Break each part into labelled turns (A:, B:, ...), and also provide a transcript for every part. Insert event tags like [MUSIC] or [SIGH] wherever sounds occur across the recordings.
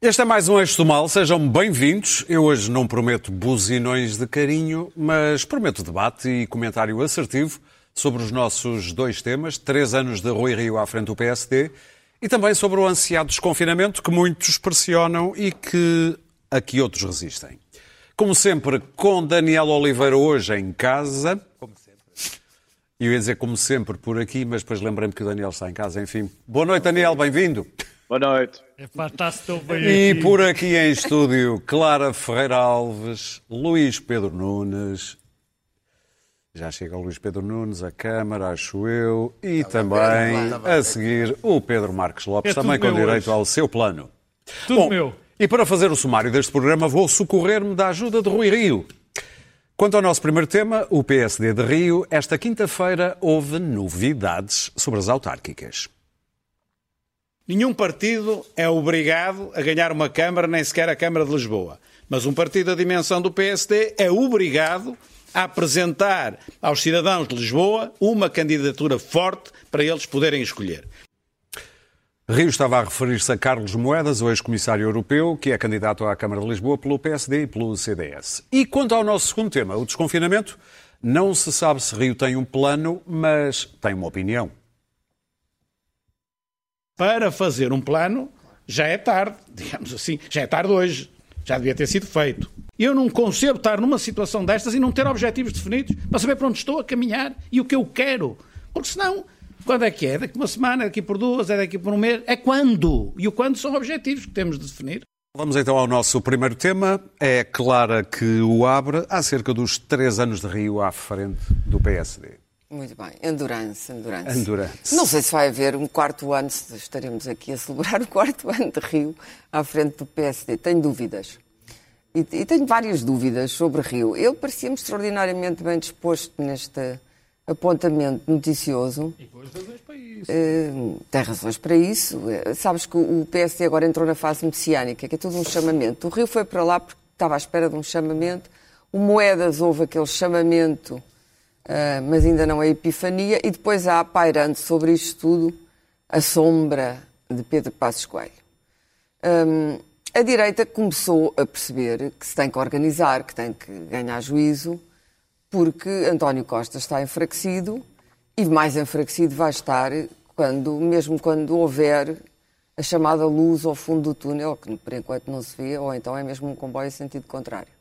A: Este é mais um Eixo do Mal, sejam bem-vindos. Eu hoje não prometo buzinões de carinho, mas prometo debate e comentário assertivo sobre os nossos dois temas, três anos de Rui Rio à frente do PSD, e também sobre o ansiado desconfinamento que muitos pressionam e que aqui outros resistem. Como sempre, com Daniel Oliveira hoje em casa. Como sempre. Eu ia dizer como sempre por aqui, mas depois lembrei-me que o Daniel está em casa, enfim. Boa noite, Daniel, bem-vindo.
B: Boa noite.
C: Epá, está-se tão bem
A: E
C: aqui.
A: por aqui em estúdio, Clara Ferreira Alves, Luís Pedro Nunes. Já chega o Luís Pedro Nunes, a Câmara, acho eu. E também, a seguir, o Pedro Marques Lopes,
C: É
A: também com direito
C: hoje.
A: ao seu plano.
C: Tudo
A: Bom,
C: meu.
A: E para fazer o sumário deste programa, vou socorrer-me da ajuda de Rui Rio. Quanto ao nosso primeiro tema, o PSD de Rio, esta quinta-feira houve novidades sobre as autárquicas.
B: Nenhum partido é obrigado a ganhar uma Câmara, nem sequer a Câmara de Lisboa. Mas um partido da dimensão do PSD é obrigado a apresentar aos cidadãos de Lisboa uma candidatura forte para eles poderem escolher.
A: Rio estava a referir-se a Carlos Moedas, o ex-comissário europeu, que é candidato à Câmara de Lisboa pelo PSD e pelo CDS. E quanto ao nosso segundo tema, o desconfinamento, não se sabe se Rio tem um plano, mas tem uma opinião.
B: Para fazer um plano, já é tarde, digamos assim, já é tarde hoje. Já devia ter sido feito. Eu não concebo estar numa situação destas e não ter objetivos definidos para saber para onde estou a caminhar e o que eu quero. Porque senão, quando é que é? Daqui uma semana, daqui por duas, é daqui por um mês? É quando? E o quando são objetivos que temos de definir.
A: Vamos então ao nosso primeiro tema. É Clara que o abre acerca dos três anos de Rio à frente do PSD.
D: Muito bem. Endurance, endurance.
A: Endurance.
D: Não sei se vai haver um quarto ano, se estaremos aqui a celebrar [LAUGHS] o quarto ano de Rio à frente do PSD. Tenho dúvidas. E, e tenho várias dúvidas sobre Rio. Ele parecia-me extraordinariamente bem disposto neste apontamento noticioso.
C: E depois razões para isso.
D: Eh, tem razões para isso. Eh, sabes que o PSD agora entrou na fase messiânica, que é tudo um chamamento. O Rio foi para lá porque estava à espera de um chamamento. O Moedas houve aquele chamamento, mas ainda não é epifania. E depois há pairando sobre isto tudo a sombra de Pedro Passos Coelho. Hum, a direita começou a perceber que se tem que organizar, que tem que ganhar juízo, porque António Costa está enfraquecido e mais enfraquecido vai estar quando, mesmo quando houver a chamada luz ao fundo do túnel, que por enquanto não se vê, ou então é mesmo um comboio em sentido contrário.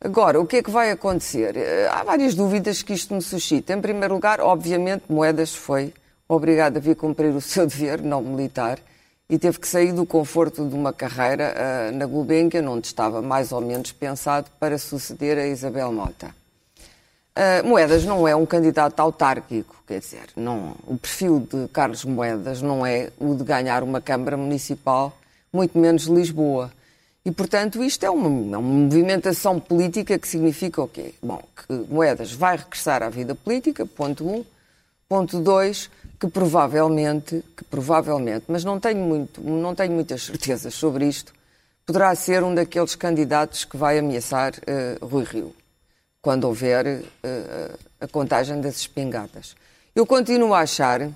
D: Agora, o que é que vai acontecer? Eh, Há várias dúvidas que isto me suscita. Em primeiro lugar, obviamente, Moedas foi obrigado a vir cumprir o seu [LAUGHS] dever não militar e teve que sair do conforto de uma carreira eh, na Gulbenkian, onde estava mais ou menos pensado para suceder a Isabel Mota. Uh, Moedas não é um candidato autárquico, quer dizer, não, o perfil de Carlos Moedas não é o de ganhar uma Câmara Municipal, muito menos Lisboa. E, portanto, isto é uma, é uma movimentação política que significa o quê? Bom, que Moedas vai regressar à vida política, ponto um. Ponto dois, que provavelmente, que provavelmente, mas não tenho, muito, não tenho muitas certezas sobre isto, poderá ser um daqueles candidatos que vai ameaçar uh, Rui Rio quando houver uh, a contagem das espingardas. Eu continuo a achar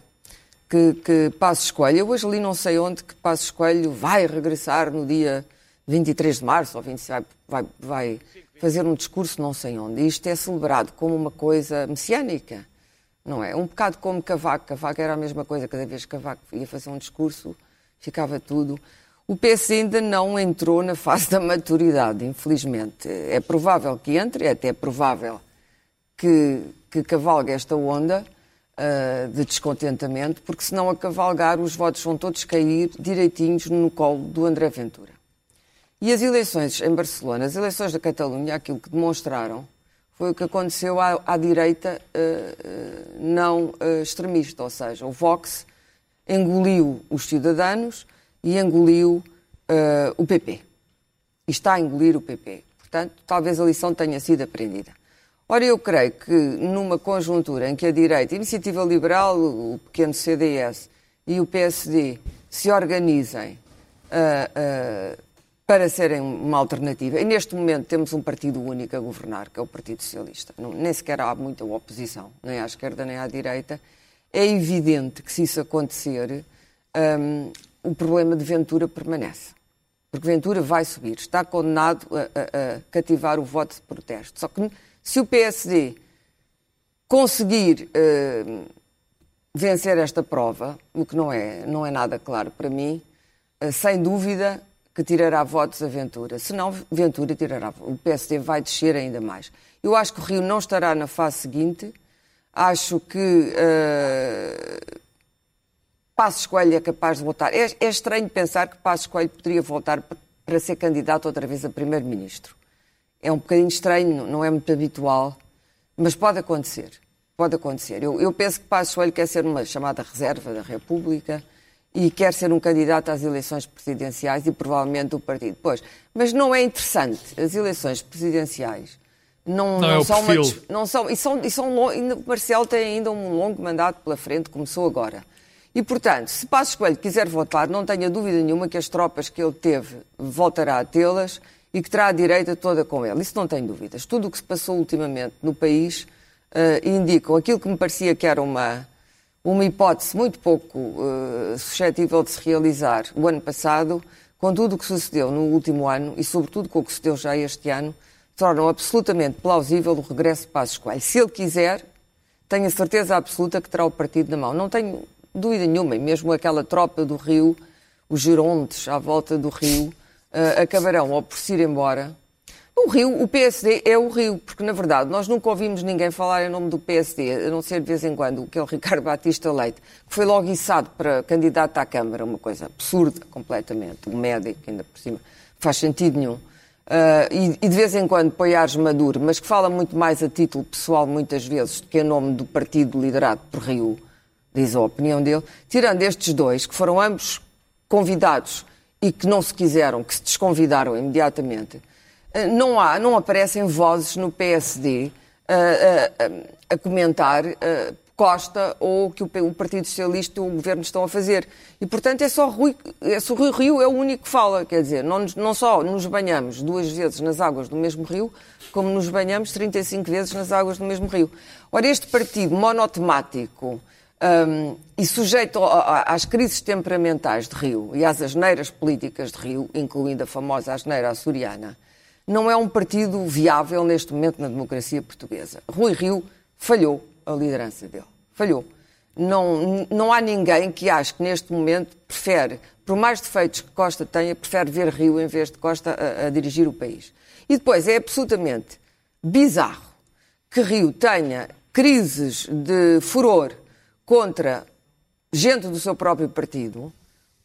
D: que, que Passos Coelho, eu hoje li não sei onde que Passos Coelho vai regressar no dia 23 de março, ou 20, vai, vai, vai fazer um discurso não sei onde. E isto é celebrado como uma coisa messiânica, não é? Um bocado como Cavaco. Cavaco era a mesma coisa, cada vez que Cavaco ia fazer um discurso, ficava tudo. O PS ainda não entrou na fase da maturidade, infelizmente. É provável que entre, é até provável que, que cavalgue esta onda uh, de descontentamento, porque se não a cavalgar, os votos vão todos cair direitinhos no colo do André Ventura. E as eleições em Barcelona, as eleições da Catalunha, aquilo que demonstraram foi o que aconteceu à, à direita uh, uh, não uh, extremista, ou seja, o Vox engoliu os cidadãos e engoliu o PP. E está a engolir o PP. Portanto, talvez a lição tenha sido aprendida. Ora, eu creio que numa conjuntura em que a direita, a Iniciativa Liberal, o pequeno CDS e o PSD se organizem para serem uma alternativa. E neste momento temos um partido único a governar, que é o Partido Socialista. Não, nem sequer há muita oposição, nem à esquerda nem à direita. É evidente que se isso acontecer, um, o problema de Ventura permanece. porque Ventura vai subir, está condenado a, a, a cativar o voto de protesto. Só que se o PSD conseguir uh, vencer esta prova, o que não é, não é nada claro para mim, uh, sem dúvida que tirará votos a Ventura. Se não, Ventura tirará. O PSD vai descer ainda mais. Eu acho que o Rio não estará na fase seguinte. Acho que uh, Passos Coelho é capaz de voltar. É, é estranho pensar que Passos Coelho poderia voltar para ser candidato outra vez a primeiro-ministro. É um bocadinho estranho, não é muito habitual, mas pode acontecer. Pode acontecer. Eu, eu penso que Passos Coelho quer ser uma chamada reserva da República e quer ser um candidato às eleições presidenciais e provavelmente o partido. Pois, mas não é interessante. As eleições presidenciais não,
C: não,
D: não
C: é
D: são
C: uma,
D: não são e são e são o Marcelo tem ainda um longo mandato pela frente, começou agora. E portanto, se Passos Coelho quiser votar, não tenha dúvida nenhuma que as tropas que ele teve voltará a tê-las e que terá a direita toda com ele. Isso não tem dúvidas. Tudo o que se passou ultimamente no país uh, indicam aquilo que me parecia que era uma uma hipótese muito pouco uh, suscetível de se realizar o ano passado, com tudo o que sucedeu no último ano e, sobretudo, com o que sucedeu já este ano, tornam absolutamente plausível o regresso de Passos Coelho. Se ele quiser, tenho a certeza absoluta que terá o partido na mão. Não tenho dúvida nenhuma, e mesmo aquela tropa do Rio, os gerontes à volta do Rio, uh, acabarão ou por se ir embora o Rio, o PSD é o Rio, porque na verdade nós nunca ouvimos ninguém falar em nome do PSD, a não ser de vez em quando, que é o Ricardo Batista Leite, que foi logo içado para candidato à Câmara, uma coisa absurda completamente, um médico ainda por cima, faz sentido nenhum. Uh, e, e, de vez em quando Poiares Maduro, mas que fala muito mais a título pessoal muitas vezes do que em nome do partido liderado por Rio, diz a opinião dele, tirando estes dois, que foram ambos convidados e que não se quiseram, que se desconvidaram imediatamente, não há, não aparecem vozes no PSD a, a, a comentar a, Costa ou que o, o, Partido Socialista e o Governo estão a fazer. E, portanto, é só Rui, é só Rui Rio é o único que fala. Quer dizer, não, não só nos banhamos duas vezes nas águas do mesmo rio, como nos banhamos 35 vezes nas águas do mesmo rio. Ora, este partido monotemático um, e sujeito às crises temperamentais de Rio e às asneiras políticas de Rio, incluindo a famosa asneira açoriana, não é um partido viável neste momento na democracia portuguesa. Rui Rio falhou a liderança dele. Falhou. Não, não há ninguém que ache que neste momento prefere, por mais defeitos que Costa tenha, prefere ver Rio em vez de Costa a, a dirigir o país. E depois é absolutamente bizarro que Rio tenha crises de furor contra gente do seu próprio partido,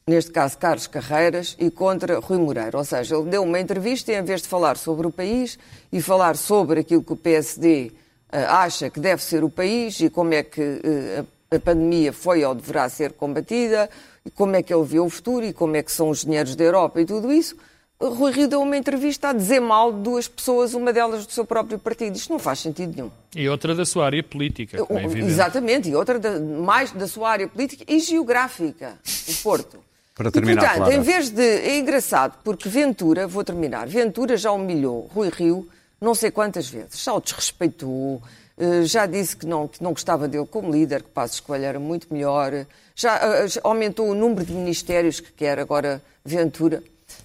D: neste caso Carlos Carreiras, e contra Rui Moreira. Ou seja, ele deu uma entrevista e, em vez de falar sobre o país e falar sobre aquilo que o PSD uh, eh, acha que deve ser o país e como é que uh, a pandemia foi ou deverá ser combatida, e como é que ele vê o futuro e como é que são os dinheiros da Europa e tudo isso, Rui Rio deu uma entrevista a dizer mal de duas pessoas, uma delas do seu próprio partido. Isto não faz sentido nenhum.
C: E outra da sua área política, é evidente.
D: Exatamente, e outra da, mais da sua área política e geográfica, o Porto.
A: Para terminar,
D: e, portanto,
A: Clara.
D: em vez de. É engraçado, porque Ventura, vou terminar, Ventura já humilhou Rui Rio não sei quantas vezes, já o desrespeitou, eh, já disse que não, que não gostava dele como líder, que Passos Coelho era muito melhor, já eh, aumentou o número de ministérios que quer agora Ventura.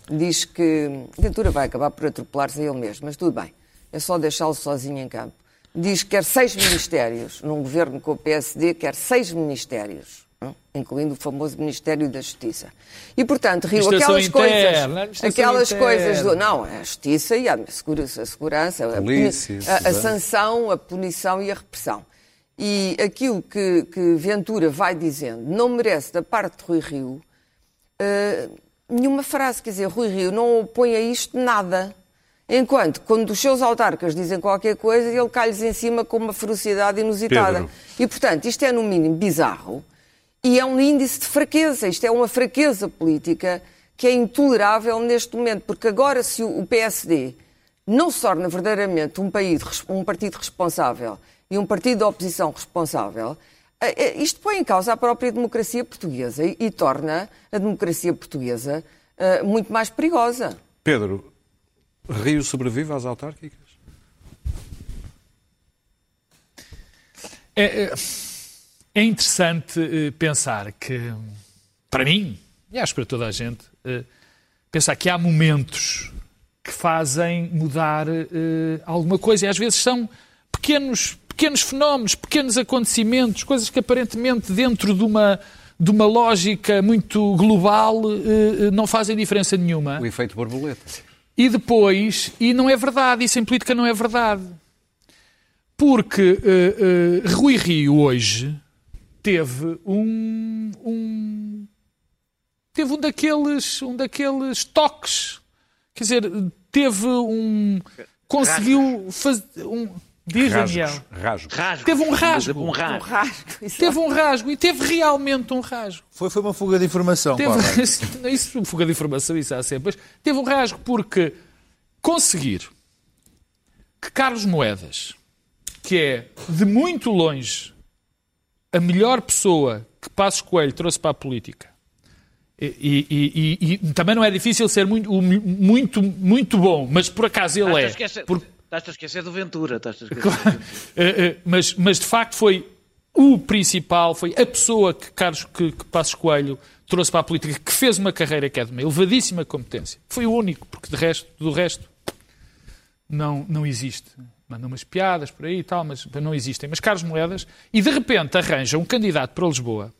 D: Diz que Ventura vai acabar por atropelar-se a ele mesmo, mas tudo bem, é só deixá-lo sozinho em campo. Diz que quer seis ministérios, num governo com o PSD, quer seis ministérios incluindo o famoso Ministério da Justiça. E, portanto, Rio, aquelas
C: interna,
D: coisas, aquelas interna. coisas do, não, a justiça e a segurança, a, segurança, a,
A: Polícia,
D: a, a, sanção, a punição e a repressão. E aquilo que, que, Ventura vai dizendo não merece da parte de Rui Rio uh, nenhuma frase, quer dizer, Rui Rio não opõe a isto nada. Enquanto, quando os seus autarcas dizem qualquer coisa, ele cai-lhes em cima com uma ferocidade inusitada.
A: Pedro.
D: E, portanto, isto é, no mínimo, bizarro. E é um índice de fraqueza. Isto é uma fraqueza política que é intolerável neste momento, porque agora, se o PSD não se torna verdadeiramente um, país, um partido responsável e um partido de oposição responsável, eh, eh, isto põe em causa a própria democracia portuguesa e, e torna a democracia portuguesa uh, muito mais perigosa.
A: Pedro, Rio sobrevive às autárquicas?
C: É, é é interessante uh, pensar que, para mim, e acho para toda a gente, uh, pensar que há momentos que fazem mudar eh, alguma coisa. E às vezes são pequenos, pequenos fenómenos, pequenos acontecimentos, coisas que aparentemente dentro de uma, de uma lógica muito global eh, eh, não fazem diferença nenhuma.
A: O efeito borboleta.
C: E depois, e não é verdade, isso em política não é verdade. Porque eh, eh, Rui Rio hoje teve um, um teve um daqueles, um daqueles toques. Quer dizer, teve um. Conseguiu fazer. Um, diz, Daniel.
A: Rasgos. Rasgos.
E: Rasgo.
C: Teve um rasgo.
E: Um
D: Um
E: rasgo.
D: rasgo. exato.
C: Teve um rasgo e teve realmente um rasgo.
F: Foi, foi uma fuga de informação,
C: Teve, [LAUGHS] isso, fuga de informação, isso há sempre. Mas teve um rasgo porque conseguir que Carlos Moedas, que é de muito longe a melhor pessoa que Passos Coelho trouxe para a política, e, e- e- e também não é difícil ser muito, muito, muito bom, mas por acaso ele é.
E: a esquecer-
C: Por-
E: Estás-te a esquecer do Ventura. Estás-te a esquecer Ventura.
C: Eh, eh, mas, mas de facto foi o principal, foi a pessoa que Carlos que, que Passos Coelho trouxe para a política, que fez uma carreira que é de uma elevadíssima competência. Foi o único, porque de resto, do resto não, não existe. Mandam umas piadas por aí e tal, mas não existem. Mas Carlos Moedas, e de repente arranja um candidato para Lisboa,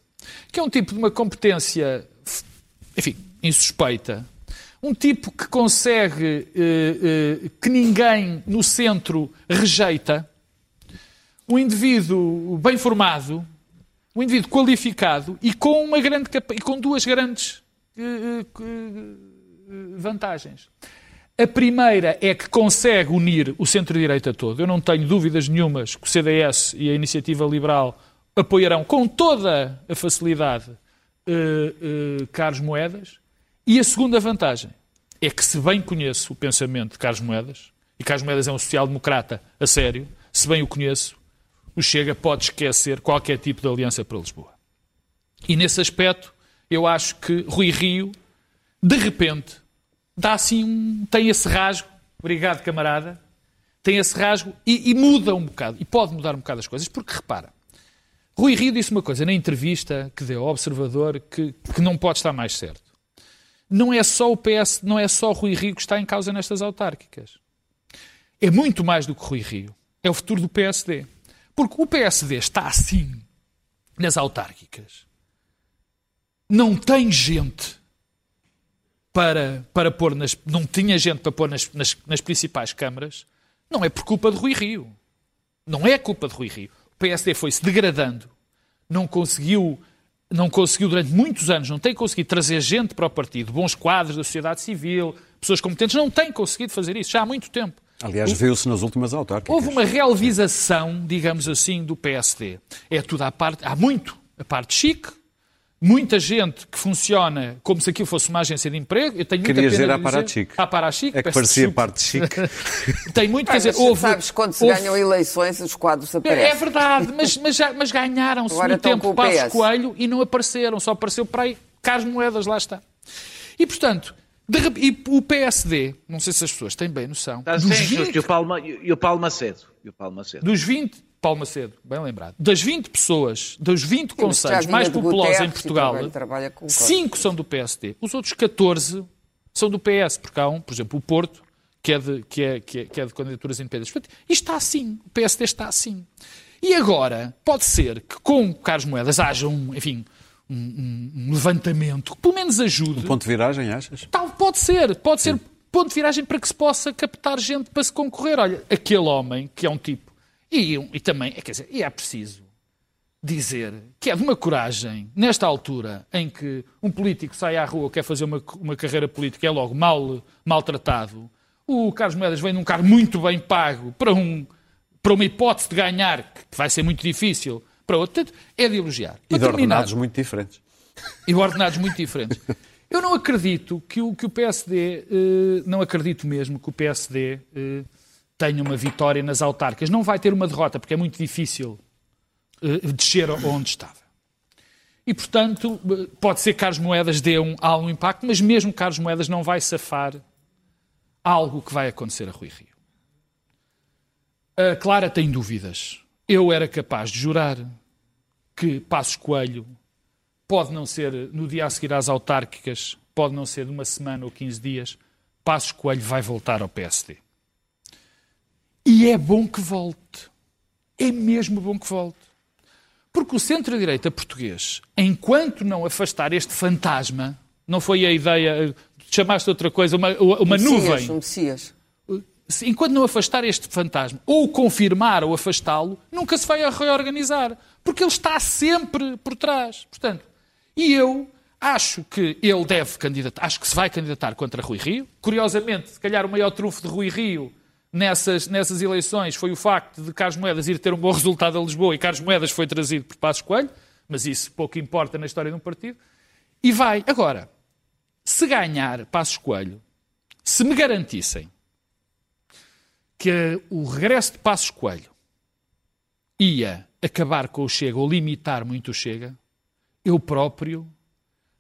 C: que é um tipo de uma competência, enfim, insuspeita. Um tipo que consegue, eh, eh, que ninguém no centro rejeita. Um indivíduo bem formado, um indivíduo qualificado e com, uma grande, e com duas grandes eh, eh, eh, vantagens. A primeira é que consegue unir o centro-direita todo. Eu não tenho dúvidas nenhumas que o CDS e a Iniciativa Liberal apoiarão com toda a facilidade eh, eh, Carlos Moedas. E a segunda vantagem é que, se bem conheço o pensamento de Carlos Moedas, e Carlos Moedas é um social-democrata a sério, se bem o conheço, o Chega pode esquecer qualquer tipo de aliança para Lisboa. E nesse aspecto, eu acho que Rui Rio, de repente, dá assim um, tem esse rasgo, obrigado camarada, tem esse rasgo e, e muda um bocado, e pode mudar um bocado as coisas, porque repara, Rui Rio disse uma coisa na entrevista que deu ao Observador que, que não pode estar mais certo. Não é só o PS, não é só Rui Rio que está em causa nestas autárquicas. É muito mais do que Rui Rio. É o futuro do PSD. Porque o PSD está assim nas autárquicas. Não tem gente para, para pôr nas. Não tinha gente para pôr nas, nas, nas principais câmaras. Não é por culpa de Rui Rio. Não é culpa de Rui Rio. O PSD foi-se degradando, não conseguiu, não conseguiu durante muitos anos, não tem conseguido trazer gente para o partido, bons quadros da sociedade civil, pessoas competentes, não tem conseguido fazer isso já há muito tempo.
A: Aliás, viu-se nas últimas autárquicas.
C: Houve uma relvização, digamos assim, do PSD. É tudo à parte, há muito a parte chique, muita gente que funciona como se aquilo fosse uma agência de emprego. Eu tenho pena
A: dizer
C: de
A: à Parachique.
C: À Parachique,
A: É que parecia
C: desculpa.
A: parte chique. [LAUGHS]
C: Tem muito, quer dizer, houve...
D: sabes, quando se
C: houve-
D: ganham eleições, os quadros
C: É
D: aparecem.
C: verdade, mas, [LAUGHS] mas, mas ganharam-se no tempo Passos. Coelho e não apareceram, só apareceu para aí Carlos Moedas, lá está. E, portanto, de e o PSD, não sei se as pessoas têm bem noção,
E: Está
C: dos,
E: justo.
C: 20,
E: E o Paulo, Ma- e o Paulo Macedo. E o Paulo Macedo.
C: dos 20, Paulo Macedo, bem lembrado, das 20 pessoas, dos 20
D: Mas já
C: conselhos mais populosos em
D: Guterres
C: Portugal,
D: também trabalha com
C: 5 são do PSD, os outros 14 são do PS, porque há um, por exemplo, o Porto, que é de, que é, que é, que é de candidaturas independentes. Portanto, isto está assim, o PSD está assim. E agora, pode ser que com Carlos Moedas haja um, enfim, um, um- um levantamento que pelo menos ajude.
A: Ponto de viragem, achas?
C: Tal, pode ser, pode ser ponto de viragem para que se possa captar gente para se concorrer. Olha, aquele homem, que é um tipo, e, e também, é, quer dizer, e é preciso dizer que é de uma coragem, nesta altura em que um político sai à rua, quer fazer uma, uma carreira política, é logo mal, maltratado. O Carlos Moedas vem num cargo muito bem pago para, um, para uma hipótese de ganhar, que vai ser muito difícil, para outro. Portanto, é de elogiar.
A: E de
C: terminar-
A: ordenados muito diferentes.
C: e ordenados muito diferentes. Eu não acredito que o, que o PSD, eh, não acredito mesmo que o PSD eh, tenha uma vitória nas autárquicas. Não vai ter uma derrota, porque é muito difícil eh, descer onde estava. E, portanto, eh, pode ser que Carlos Moedas dê um, algum impacto, mas mesmo Carlos Moedas não vai safar algo que vai acontecer a Rui Rio. A Clara tem dúvidas. Eu era capaz de jurar que Passos Coelho pode não ser no dia a seguir às autárquicas, pode não ser de uma semana ou 15 dias, Passos Coelho vai voltar ao PSD. E é bom que volte. É mesmo bom que volte. Porque o centro-direita português, enquanto não afastar este fantasma, não foi a ideia, chamaste outra coisa, uma, uma
D: Messias,
C: nuvem.
D: um Messias.
C: Enquanto não afastar este fantasma, ou confirmar ou afastá-lo, nunca se vai reorganizar. Porque ele está sempre por trás. Portanto, e eu acho que ele deve candidatar, acho que se vai candidatar contra Rui Rio. Curiosamente, se calhar o maior trunfo de Rui Rio nessas, nessas eleições foi o facto de Carlos Moedas ir ter um bom resultado a Lisboa e Carlos Moedas foi trazido por Passos Coelho, mas isso pouco importa na história de um partido. E vai. Agora, se ganhar Passos Coelho, se me garantissem que o regresso de Passos Coelho ia acabar com o Chega ou limitar muito o Chega, eu próprio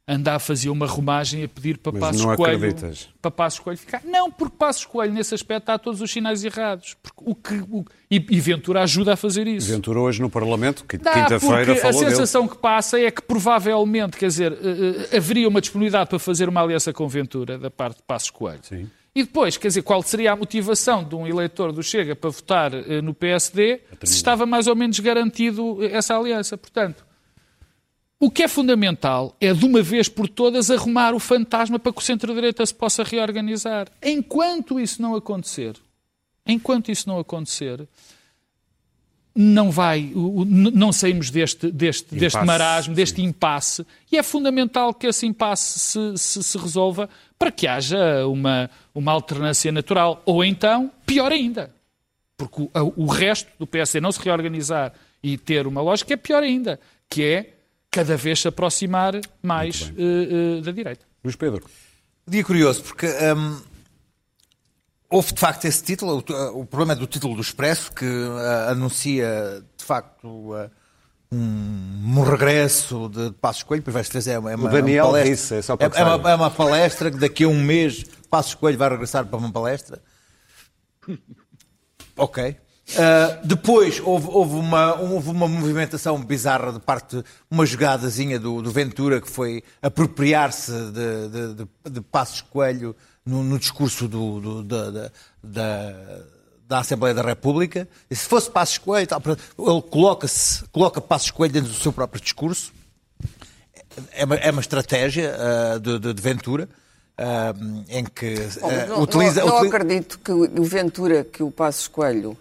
C: andava a fazer uma romagem a pedir para
A: Mas
C: Passos
A: não
C: Coelho
A: acreditas?
C: para Passos Coelho ficar. Não, porque Passos Coelho nesse aspecto está a todos os sinais errados. Porque o que, o- e, e Ventura ajuda a fazer isso.
A: Ventura hoje no Parlamento, quinta-feira
C: porque a
A: falou dele.
C: sensação que passa é que provavelmente, quer dizer, eh, eh, haveria uma disponibilidade para fazer uma aliança com Ventura da parte de Passos Coelho.
A: Sim.
C: E depois, quer dizer, qual seria a motivação de um eleitor do Chega para votar eh, no PSD se estava mais ou menos garantido essa aliança? Portanto, o que é fundamental é, de uma vez por todas, arrumar o fantasma para que o centro-direita se possa reorganizar. Enquanto isso não acontecer, enquanto isso não acontecer, não vai, não saímos deste, deste, deste
A: Impasse,
C: marasmo, deste
A: sim.
C: impasse, e é fundamental que esse impasse se, se, se resolva para que haja uma, uma alternância natural. Ou então, pior ainda, porque o, o resto do PSD não se reorganizar e ter uma lógica é pior ainda, que é cada vez se aproximar mais eh, eh, da direita.
A: Luís Pedro.
F: Dia curioso, porque hum, houve de facto esse título, o, o problema é do título do Expresso, que ah, anuncia de facto um, um regresso de, de Passos Coelho, pois vai se é uma, é uma,
A: Daniel
F: uma palestra,
A: disse, é só para que
F: é, uma, é uma palestra que daqui a um mês Passos Coelho vai regressar para uma palestra. [LAUGHS] Ok. Uh, depois houve, houve uma, houve uma movimentação bizarra de parte, uma jogadazinha do, do Ventura que foi apropriar-se de, de, de, de Passos Coelho no, no discurso do, do- da, da, da, Assembleia da República. E se fosse Passos Coelho, ele coloca-se, coloca Passos Coelho dentro do seu próprio discurso. É uma, é uma estratégia uh, de, de- Ventura. uh, em que uh,
D: não,
F: utiliza,
D: não, não
F: utiliza-
D: acredito que o Ventura que o Passos Coelho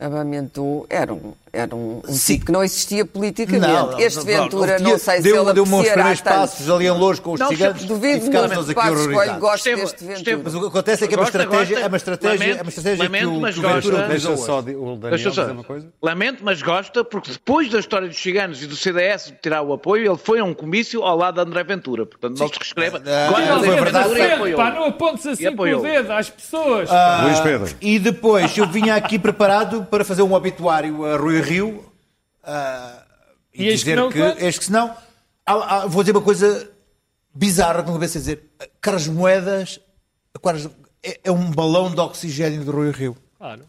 D: amamentou era era um, um
F: Sim.
D: tipo que não existia politicamente.
F: Não, não,
D: este Ventura,
F: não,
D: não sei se
F: deu,
D: ele
F: deu primeiros
D: tanto.
F: passos ali em Louros com os
E: Não,
F: gigantes e ficámos
D: que
F: aqui horrorizados.
D: goste
E: Esteve-
D: deste Ventura.
E: esteve-
F: Mas o que acontece é que é uma estratégia,
E: gosta.
F: é uma estratégia,
E: Lamento,
F: é uma estratégia que
E: lamento,
F: o,
E: mas
F: que o Ventura
E: gosta.
F: utilizou
A: Deixa só
F: hoje.
A: o Daniel
E: Deixa
A: dizer
E: só.
A: uma coisa.
E: Lamento, mas gosta, porque depois da história dos ciganos e do CDS tirar o apoio, ele foi a um comício ao lado de André Ventura. Portanto, não se reescreva.
F: Ah,
E: de
F: foi
E: André
F: verdade.
E: Ventura apoiou.
C: pá, não apontes assim com o dedo às pessoas.
F: Ah,
A: Luís Pedro.
F: E depois eu vinha aqui preparado para fazer um obituário a Rui Rio ah, e,
C: E
F: dizer
C: não
F: que, este que se não. Ah, ah, vou dizer uma coisa bizarra que não cabeça dizer. Carlos Moedas Carlos- é, é um balão de oxigênio de Rui Rio.
C: Claro.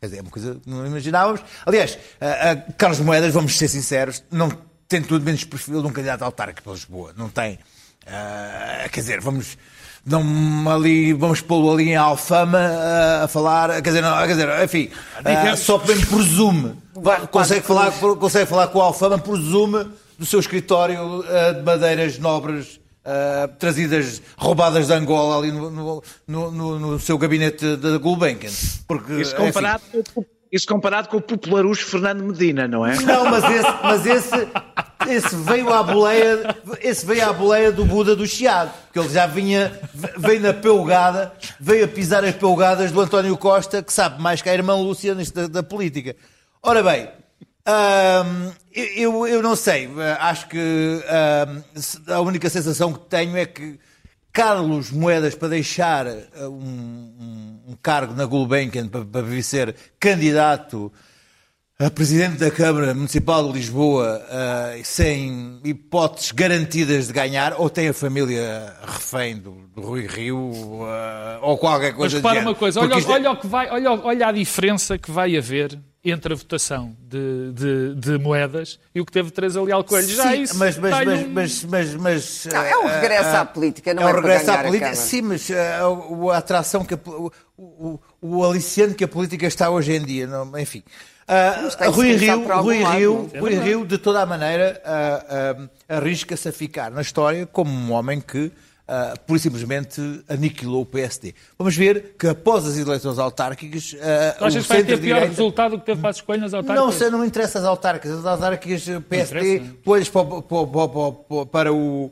F: Quer dizer, é uma coisa que não imaginávamos. Aliás, a, a Carlos Moedas, vamos ser sinceros, não tem tudo menos perfil de um candidato autárquico para Lisboa. Não tem. Ah, quer dizer, vamos. Não, ali, vamos pô-lo ali em Alfama ah, a falar, quer dizer, não, quer dizer, enfim, ah, só mesmo presume, Vai, consegue, falar, consegue falar com o Alfama, presume do seu escritório ah, de madeiras nobres ah, trazidas, roubadas de Angola ali no, no, no- no- seu gabinete da Gulbenkian. Porque,
E: Isso
F: enfim,
E: comparado, com, isso comparado com o popularucho Fernando Medina, não é?
F: não, mas esse, mas esse, esse veio à boleia, esse veio à boleia do Buda do Chiado, porque ele já vinha, veio na pelgada, veio a pisar as pelgadas do António Costa, que sabe mais que a irmã Lúcia da, da política. Ora bem, hum, eu, eu não sei, acho que hum, a única sensação que tenho é que Carlos Moedas para deixar uh, um, um- um cargo na Gulbenkian para, para vir ser candidato a presidente da Câmara Municipal de Lisboa uh, sem hipóteses garantidas de ganhar, ou tem a família refém do, do Rui Rio, uh, ou qualquer
C: Mas
F: coisa do
C: repara uma coisa, olha,
F: isto é-
C: olha, o que vai, olha, olha a diferença que vai haver entre a votação de, de, de moedas e o que teve Teresa Leal Coelho. Já
F: Sim,
C: isso
F: mas, mas, mas,
C: um-
F: mas, mas, mas,
D: Não, é um
F: ah,
D: regresso à política, não
F: é
D: é
F: um
D: para
F: regresso
D: ganhar
F: à
D: a
F: política. Sim, mas o, a atração que a, o, o, o aliciante que a política está hoje em dia, não, enfim.
D: Que
F: Rui Rio,
D: por
F: Rui
D: lado,
F: Rio,
D: é?
F: Rui Rio, de toda a maneira, ah, ah, arrisca-se a ficar na história como um homem que pura e simplesmente aniquilou o PSD. Vamos ver que após as eleições autárquicas,
C: Tu achas
F: o
C: que vai ter pior
F: centro-direita-
C: resultado do que teve Passos Coelho nas autárquicas?
F: não sei, não me interessa as autárquicas. As autárquicas PSD, tu olhas para, para para o,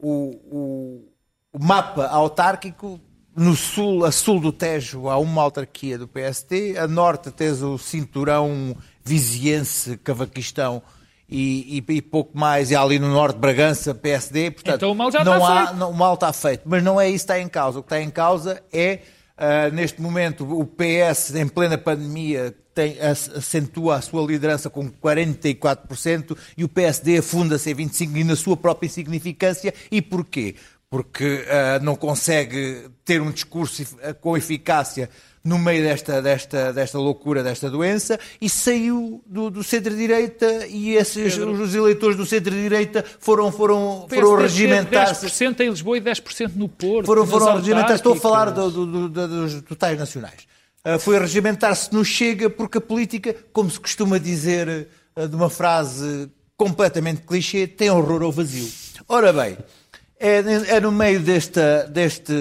F: o- o mapa autárquico. No sul, a sul do Tejo, há uma autarquia do PSD. A norte tens o cinturão viziense, cavaquistão e, e- e pouco mais. E ali no norte, Bragança, PSD. Portanto,
C: Então o mal já
F: não
C: está
F: há,
C: feito.
F: não, o mal está feito. Mas não é isso que está em causa. O que está em causa é, ah, neste momento, o PS, em plena pandemia, tem, ac- acentua a sua liderança com 44% e o PSD afunda-se em 25% e na sua própria insignificância. E porquê? Porque ah, não consegue ter um discurso ah, com eficácia no meio desta, desta, desta loucura, desta doença, e saiu do, do centro-direita e esses, os eleitores do centro-direita foram, foram, foram regimentar-se.
C: 10% em Lisboa e 10% no Porto.
F: Foram, foram regimentar Estou a falar do- do- do- dos totais nacionais. Ah, foi regimentar-se no Chega porque a política, como se costuma dizer ah, de uma frase completamente clichê, tem horror ao vazio. Ora bem, é, é no meio desta, deste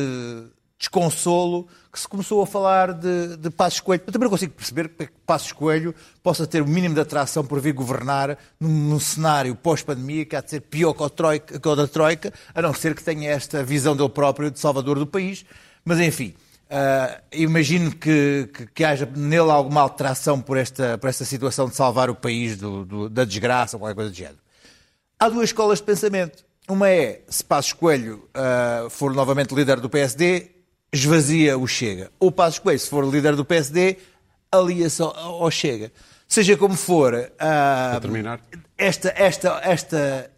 F: desconsolo que se começou a falar de, de Passos Coelho. Eu também não consigo perceber que Passos Coelho possa ter o mínimo de atração por vir governar num, num cenário pós-pandemia que há de ser pior que troika, que o da Troika, a não ser que tenha esta visão dele próprio de salvador do país. Mas, enfim, ah, imagino que, que, que haja nele alguma alteração por esta, por esta situação de salvar o país do- do- da desgraça ou qualquer coisa do género. Há duas escolas de pensamento. Uma é, se Passos Coelho ah, for novamente líder do PSD, esvazia o Chega. Ou Passos Coelho, se for líder do PSD, alia-se ao, ao Chega. Seja como for,
A: terminar.
F: esta, esta, esta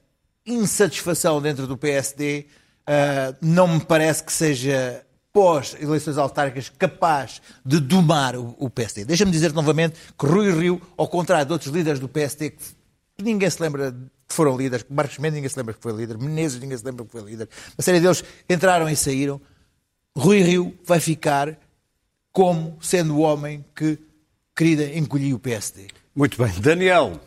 F: insatisfação dentro do PSD ah, não me parece que seja pós-eleições autárquicas capaz de domar o, o PSD. Deixa-me dizer novamente que Rui Rio, ao contrário de outros líderes do PSD que que ninguém se lembra que foram líderes, Marcos Mendes ninguém se lembra que foi líder, Menezes ninguém se lembra que foi líder, uma série deles entraram e saíram, Rui Rio vai ficar como sendo o homem que querida encolhia o PSD.
A: Muito bem. Daniel,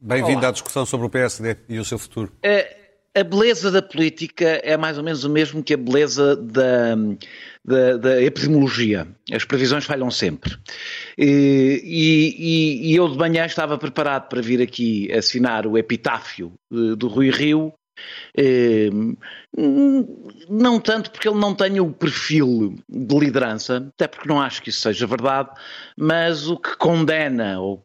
A: bem-vindo à discussão sobre o PSD e o seu futuro.
E: A, a beleza da política é mais ou menos o mesmo que a beleza da, da, da epidemiologia. As previsões falham sempre. E, e- e eu de manhã estava preparado para vir aqui assinar o epitáfio eh, do Rui Rio. Eh, hum, Não tanto porque ele não tenha o perfil de liderança, até porque não acho que isso seja verdade, mas o que condena o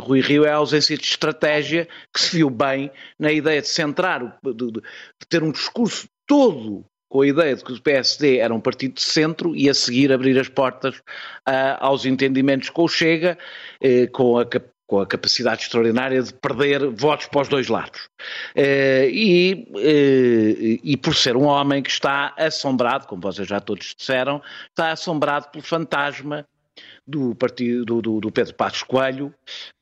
E: Rui Rio é a ausência de estratégia que se viu bem na ideia de centrar, de, ter um discurso todo com a ideia de que o PSD era um partido de centro e a seguir abrir as portas ah, aos entendimentos com o Chega, eh, com a com a capacidade extraordinária de perder votos para os dois lados. Eh, e, eh, e por ser um homem que está assombrado, como vocês já todos disseram, está assombrado pelo fantasma do partido do, do- Pedro Passos Coelho,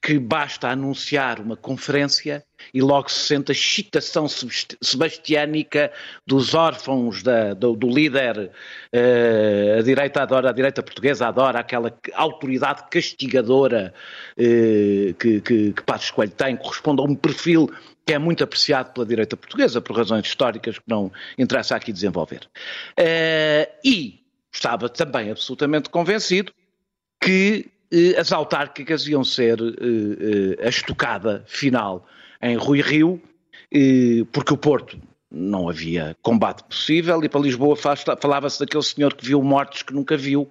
E: que basta anunciar uma conferência e logo se sente a excitação sebast- sebastiânica dos órfãos da- do, do líder, eh, a direita adora, a direita portuguesa adora aquela que- autoridade castigadora eh, que, que, que Passos Coelho tem, corresponde a um perfil que é muito apreciado pela direita portuguesa, por razões históricas que não interessa aqui desenvolver. Eh, e estava também absolutamente convencido que eh, as autárquicas iam ser eh, eh, a estocada final em Rui Rio, eh, porque o Porto não havia combate possível e para Lisboa falava-se daquele senhor que viu mortes que nunca viu,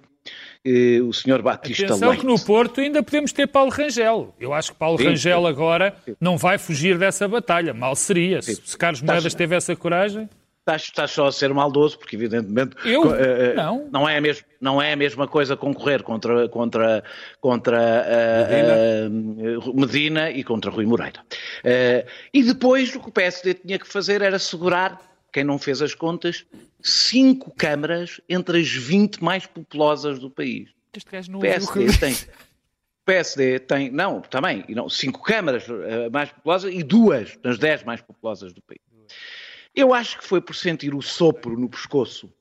E: eh, o senhor Batista
C: Atenção
E: Leite.
C: que no Porto ainda podemos ter Paulo Rangel. Eu acho que Paulo
E: Sim,
C: Rangel
E: sim.
C: agora não vai fugir dessa batalha. Mal seria. Se, se Carlos Moedas teve essa coragem.
E: Estás, estás só a ser maldoso, porque evidentemente
C: Eu?
E: eh,
C: Não.
E: não, é a mesma, não é a mesma coisa concorrer contra, contra, contra eh, eh, Medina e contra Rui Moreira. E depois o que o PSD tinha que fazer era segurar, quem não fez as contas, cinco câmaras entre as 20 mais populosas do país.
C: Este gajo não
E: PSD tem. PSD tem, não, também, não, cinco câmaras uh, mais populosas e duas das dez mais populosas do país. Eu acho que foi por sentir o sopro no pescoço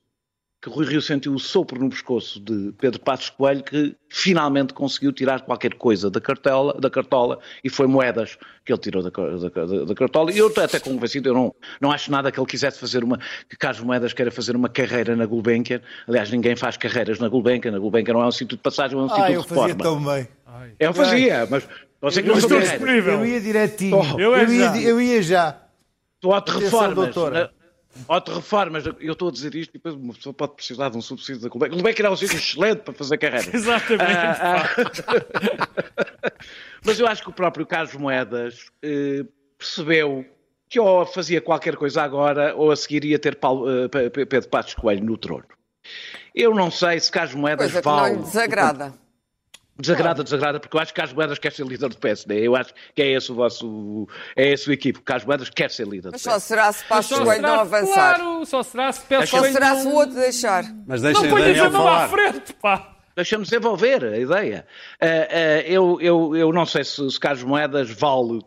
E: que Rui Rio sentiu o sopro no pescoço de Pedro Passos Coelho que finalmente conseguiu tirar qualquer coisa da cartola, da cartola e foi moedas que ele tirou da, da, da cartola. E eu estou até convencido, eu não, não acho nada que ele quisesse fazer uma, que Carlos Moedas queira fazer uma carreira na Gulbenkian. Aliás, ninguém faz carreiras na Gulbenkian. Na Gulbenkian não é um sítio de passagem, é um
F: ah,
E: sítio de reforma.
F: eu fazia tão bem.
E: Eu fazia, mas você que não
F: estou disponível. Eu ia direitinho. Oh, eu, eu, ia, eu ia já.
E: Estou a reformas. Na, ou de reformas, eu estou a dizer isto e depois uma pessoa pode precisar de um subsídio da Gulbenkian. Gulbenkian era um sítio excelente para fazer carreira. [LAUGHS]
C: Exatamente. Ah, ah. [LAUGHS]
E: Mas eu acho que o próprio Carlos Moedas eh, percebeu que ou fazia qualquer coisa agora ou a seguir ia ter Paulo, eh, Pedro Passos Coelho no trono. Eu não sei se Carlos Moedas
D: coisa
E: vale...
D: não lhe desagrada.
E: Desagrada, desagrada, porque eu acho que Carlos Moedas quer ser líder do PSD. Eu acho que é esse o vosso, é esse o equipe. Carlos Moedas quer ser líder
D: Mas só será se Passos Coelho não avançar.
C: Claro, só será se Passos
D: Só será se o outro deixar.
A: Mas deixem
C: não ponhas a mão à frente, pá.
E: Deixa-me desenvolver a ideia. Uh, uh, eu, eu, eu não sei se, se Carlos Moedas vale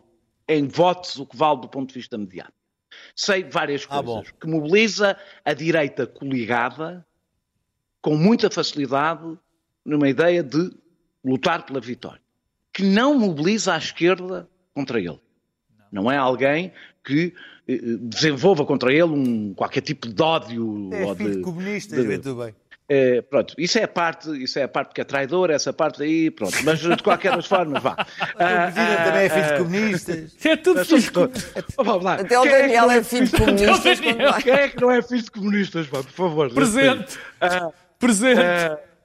E: em votos o que vale do ponto de vista mediático. Sei várias ah, coisas. Ah, que mobiliza a direita coligada com muita facilidade numa ideia de lutar pela vitória, que não mobiliza a esquerda contra ele. Não é alguém que eh, desenvolva contra ele um, qualquer tipo de ódio.
F: É filho de comunistas, vê tu bem.
E: É, pronto, isso é a parte, isso é a parte que é traidor, essa parte aí, pronto, mas de qualquer das formas, vá. [LAUGHS]
F: Ah, ah, também é filho de ah, comunistas.
C: É tudo filho de comunistas.
D: Até o é Daniel é, filho de comunistas.
E: Quem é que não é filho de comunistas, pá, por favor?
C: Presente. Uh, Presente.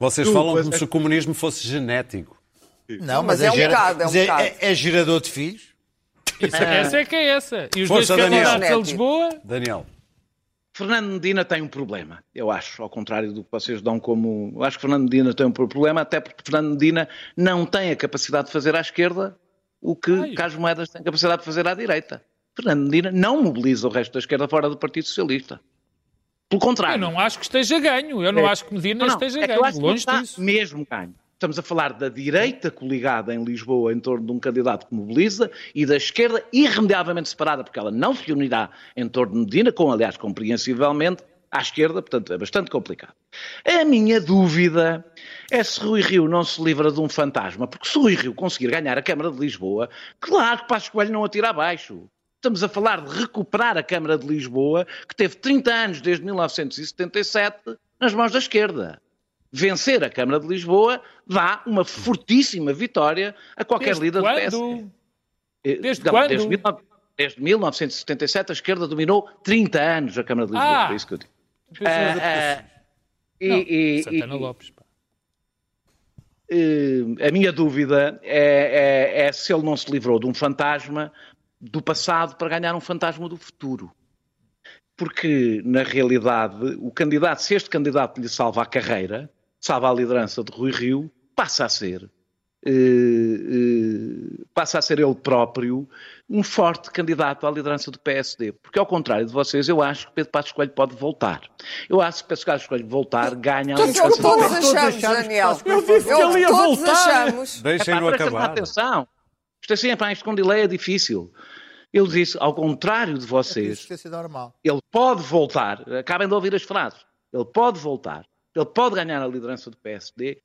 A: Vocês tu, falam como é... se o comunismo fosse genético.
F: Não, mas, mas é, é, um gera... bocado, é, um é, é, é, gerador de filhos.
C: Isso, é. Essa é que é essa. E os Força, dois candidatos a Lisboa...
A: Daniel.
E: Fernando Medina tem um problema, eu acho, ao contrário do que vocês dão como. Eu acho que Fernando Medina tem um problema, até porque Fernando Medina não tem a capacidade de fazer à esquerda o que Ai. Carlos Moedas tem a capacidade de fazer à direita. Fernando Medina não mobiliza o resto da esquerda fora do Partido Socialista. Pelo contrário.
C: Eu não acho que esteja ganho. Eu não é. acho que Medina não, não, esteja é ganho. Acho Longe que disso.
E: mesmo ganho. Estamos a falar da direita coligada em Lisboa em torno de um candidato que mobiliza e da esquerda irremediavelmente separada, porque ela não se unirá em torno de Medina, com, aliás, compreensivelmente, à esquerda, portanto é bastante complicado. A minha dúvida é se Rui Rio não se livra de um fantasma, porque se Rui Rio conseguir ganhar a Câmara de Lisboa, claro que Passos Coelho não atira abaixo. Estamos a falar de recuperar a Câmara de Lisboa, que teve 30 anos desde 1977 nas mãos da esquerda. Vencer a Câmara de Lisboa dá uma fortíssima vitória a qualquer
C: desde
E: líder
C: quando?
E: do PSD.
C: Eh, desde Não, quando?
E: Desde, desde 1977 a esquerda dominou 30 anos a Câmara de Lisboa,
C: ah,
E: é isso que eu digo.
C: Uh, uh, e, Não, e, Santana e, Lopes. Pá.
E: Uh, a minha dúvida é, é, é se ele não se livrou de um fantasma do passado para ganhar um fantasma do futuro. Porque, na realidade, o candidato, se este candidato lhe salva a carreira, salva a liderança de Rui Rio, passa a ser, eh, eh, passa a ser ele próprio um forte candidato à liderança do PSD. Porque, ao contrário de vocês, eu acho que Pedro Passos Coelho pode voltar. Eu acho que Pedro Passos Coelho voltar ganha
D: a liderança do PSD. Todos achamos, Daniel.
C: Eu disse que ele ia voltar.
A: Deixem-no acabar.
E: Atenção. Isto assim, para isto com delay é difícil. Ele disse, ao contrário de vocês, ele pode voltar, acabem de ouvir as frases, ele pode voltar, ele pode ganhar a liderança do PSD.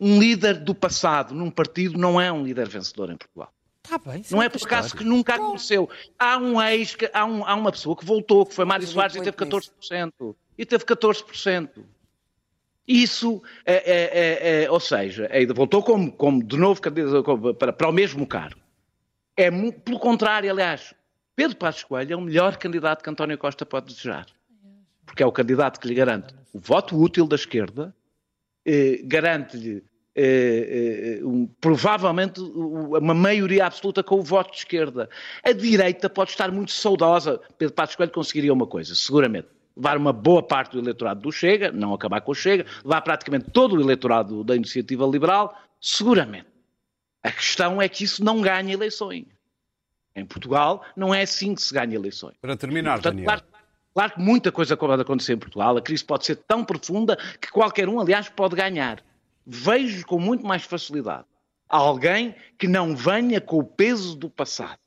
E: Um líder do passado num partido não é um líder vencedor em Portugal.
C: Tá bem,
E: não é por acaso que nunca aconteceu. Há um ex, há, um, há uma pessoa que voltou, que foi Mário Soares, e teve 14%. E teve 14%. Isso, é, é, é, é, ou seja, voltou como, como de novo para, para o mesmo cargo. É, pelo contrário, aliás, Pedro Passos Coelho é o melhor candidato que António Costa pode desejar. Porque é o candidato que lhe garante o voto útil da esquerda, eh, garante-lhe eh, eh, um, provavelmente uma maioria absoluta com o voto de esquerda. A direita pode estar muito saudosa. Pedro Passos Coelho conseguiria uma coisa, seguramente. Levar uma boa parte do eleitorado do Chega, não acabar com o Chega, levar praticamente todo o eleitorado da iniciativa liberal, seguramente. A questão é que isso não ganha eleições. Em Portugal não é assim que se ganha eleições.
A: Para terminar, e, portanto.
E: Claro, claro, que muita coisa pode acontecer em Portugal. A crise pode ser tão profunda que qualquer um, aliás, pode ganhar. Vejo com muito mais facilidade alguém que não venha com o peso do passado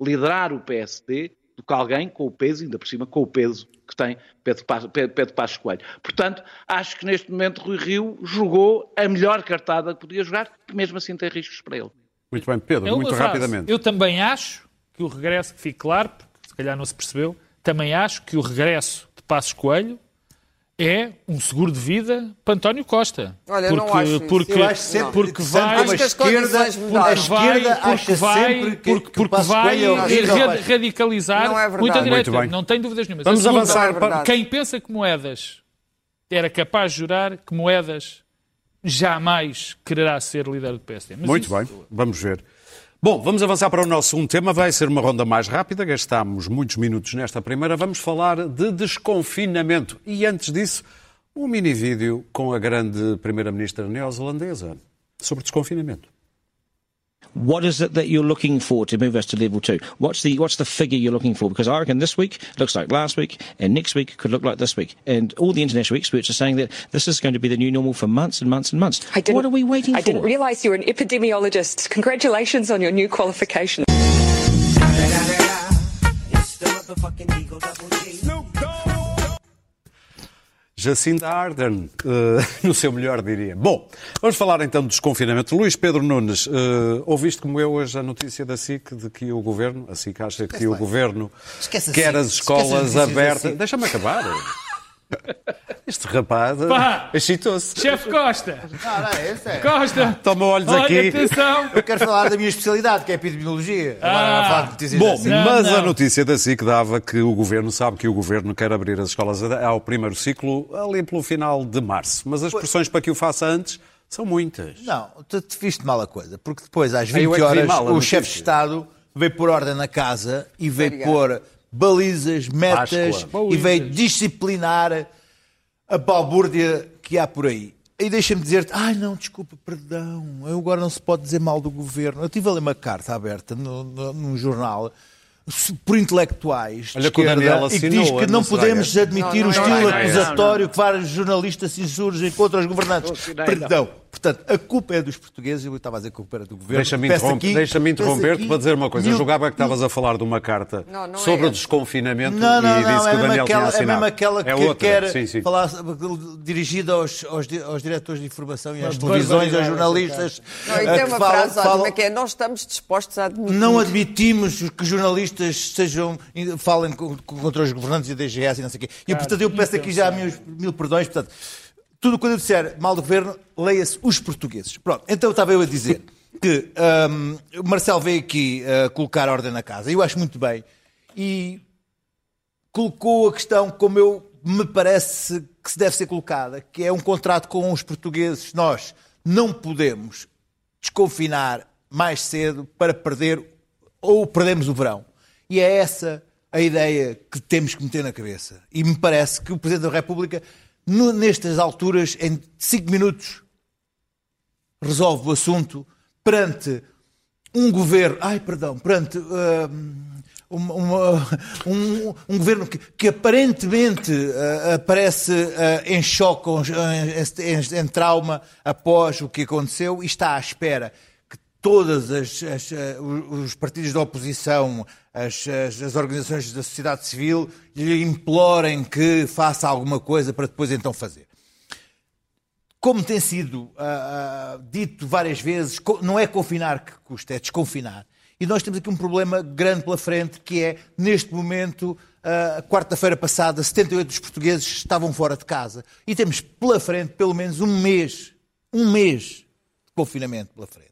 E: liderar o PSD do que alguém com o peso, ainda por cima com o peso que tem Pedro, Pedro, Pedro Passos Coelho. Portanto, acho que neste momento Rui Rio jogou a melhor cartada que podia jogar, que mesmo assim tem riscos para ele.
A: Muito bem, Pedro,
C: É
A: muito
C: frase.
A: rapidamente.
C: Eu também acho que o regresso, que fique claro, porque se calhar não se percebeu, também acho que o regresso de Passos Coelho é um seguro de vida para António Costa.
D: Olha, eu não
C: porque,
D: acho isso.
C: porque,
F: Eu acho sempre
C: porque vai,
F: como
D: Acho que as
F: esquerda, a
C: porque vai,
F: esquerda
C: porque vai,
F: sempre que,
C: porque,
F: que
C: porque
F: Passos
C: vai
F: é Vai-
C: radicalizar
D: Não é
C: muita direita.
A: Muito bem.
C: Não tem dúvidas nenhuma.
A: Vamos
C: segunda,
A: avançar
D: Não é.
C: Quem pensa que Moedas era capaz de jurar que Moedas jamais quererá ser líder do PSD. Mas
A: Muito
C: isso-
A: bem, vamos ver. Bom, vamos avançar para o nosso segundo tema. Vai ser uma ronda mais rápida. Gastámos muitos minutos nesta primeira. Vamos falar de desconfinamento. E antes disso, um mini vídeo com a grande primeira-ministra neozelandesa sobre desconfinamento.
G: What is it that you're looking for to move us to level two? What's the what's the figure you're looking for? Because I reckon this week looks like last week, and next week could look like this week. And all the international experts are saying that this is going to be the new normal for months and months and months.
H: I didn't,
G: What are we waiting
H: I
G: for?
H: I didn't realise you were an epidemiologist. Congratulations on your new qualification.
A: Jacinda Ardern, eh, [LAUGHS] no seu melhor diria. Bom, vamos falar então do desconfinamento. Luís Pedro Nunes, eh, ouviste como eu hoje a notícia da SIC de que o Governo, a SIC acha que o
F: lá.
A: Governo
F: Esquece a
A: quer
F: SIC.
A: as
F: Esquece as
A: escolas
F: notícias da
A: abertas...
F: SIC.
A: Deixa-me acabar. Este rapaz eh, excitou-se.
C: Chefe Costa!
F: Não, não, é sério.
C: Costa! [LAUGHS]
A: Toma olhos
C: Olha,
A: aqui.
C: atenção!
F: Eu quero falar da minha especialidade, que é a epidemiologia. Agora,
C: Ah.
F: a falar de notícias
A: Bom,
F: assim.
C: Não,
A: mas a
C: não.
A: notícia da SIC dava que o Governo sabe que o Governo quer abrir as escolas ao primeiro ciclo ali pelo final de março. Mas as pressões para que o faça antes são muitas.
F: Não, tu te viste mal a coisa, porque depois, às
A: Ah, eu
F: 20
A: é que vi
F: horas,
A: a
F: o chefe de Estado veio pôr ordem na casa e veio pôr balizas, metas
A: Páscoa.
F: e veio disciplinar a balbúrdia que há por aí. E deixa-me dizer-te, ai não, desculpa, perdão, eu agora não se pode dizer mal do governo. Eu tive ali uma carta aberta no, no- num jornal por intelectuais de
A: Olha
F: esquerda, e que diz que
A: não
F: podemos admitir
D: Não,
F: o estilo
D: não, não,
F: acusatório que vários jornalistas se insurgem contra os governantes.
E: assinei,
F: Perdão. Portanto, a culpa é dos portugueses, eu estava a dizer que a culpa era do governo.
A: Deixa-me interromper- interromper-te
F: aqui
A: para dizer uma coisa. Eu
F: mil-
A: julgava que estavas a falar de uma carta
D: Não, não é
A: sobre o
D: essa.
A: desconfinamento
F: Não, não,
A: e disse
F: não,
A: que
F: é
A: o Daniel tinha
F: aquela, é
A: assinado.
F: mesmo aquela que
A: é outra.
F: quer
A: Sim, sim.
F: falar dirigida aos, aos, aos diretores de informação e às televisões, aos jornalistas.
D: Não, e tem uma
F: falam-
D: frase
F: falam-
D: ótima que é nós estamos dispostos a admitir.
F: Não admitimos que jornalistas sejam, falem co- co- contra os governantes e a DGS e não sei o quê. E, portanto, eu peço aqui já meus mil perdões. Portanto, tudo quando eu disser mal do governo, leia-se os portugueses. Pronto, então estava eu a dizer que o Marcelo veio aqui uh, colocar ordem na casa. Eu acho muito bem. E colocou a questão como eu me parece que se deve ser colocada, que é um contrato com os portugueses. Nós não podemos desconfinar mais cedo para perder ou perdemos o verão. E é essa a ideia que temos que meter na cabeça. E me parece que o Presidente da República, no- nestas alturas, em cinco minutos, resolve o assunto perante um governo, ai perdão, perante hum, uma- uma- um, um governo que, que aparentemente ah, aparece ah, em choque, em, em- em trauma após o que aconteceu e está à espera as, ah, os os partidos da oposição, as, as- as organizações da sociedade civil lhe implorem que faça alguma coisa para depois então fazer como tem sido ah, ah, dito várias vezes, não é confinar que custa, é desconfinar. E nós temos aqui um problema grande pela frente, que é, neste momento, ah, quarta-feira passada, 78 dos portugueses estavam fora de casa. E temos pela frente, pelo menos, um mês, um mês de confinamento pela frente.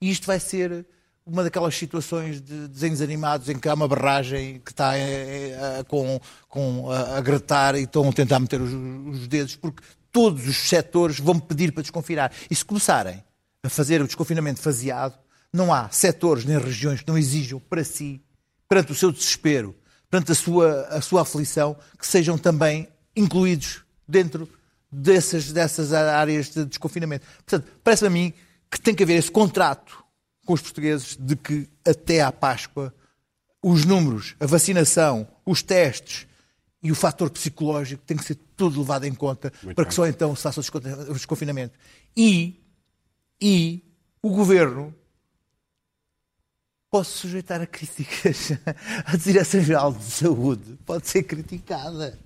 F: E isto vai ser uma daquelas situações de desenhos animados em que há uma barragem que está eh, eh, com, com, a, a gratar e estão a tentar meter os, os dedos, porque todos os setores vão pedir para desconfinar. E se começarem a fazer o desconfinamento faseado, não há setores nem regiões que não exijam para si, perante o seu desespero, perante a sua, a sua aflição, que sejam também incluídos dentro dessas, dessas áreas de desconfinamento. Portanto, parece-me a mim que tem que haver esse contrato com os portugueses de que até à Páscoa os números, a vacinação, os testes e o fator psicológico tem que ser tudo levado em conta para que só então se faça o desconfinamento. E, e o governo pode sujeitar a críticas. [LAUGHS] A Direção-Geral de Saúde pode ser criticada.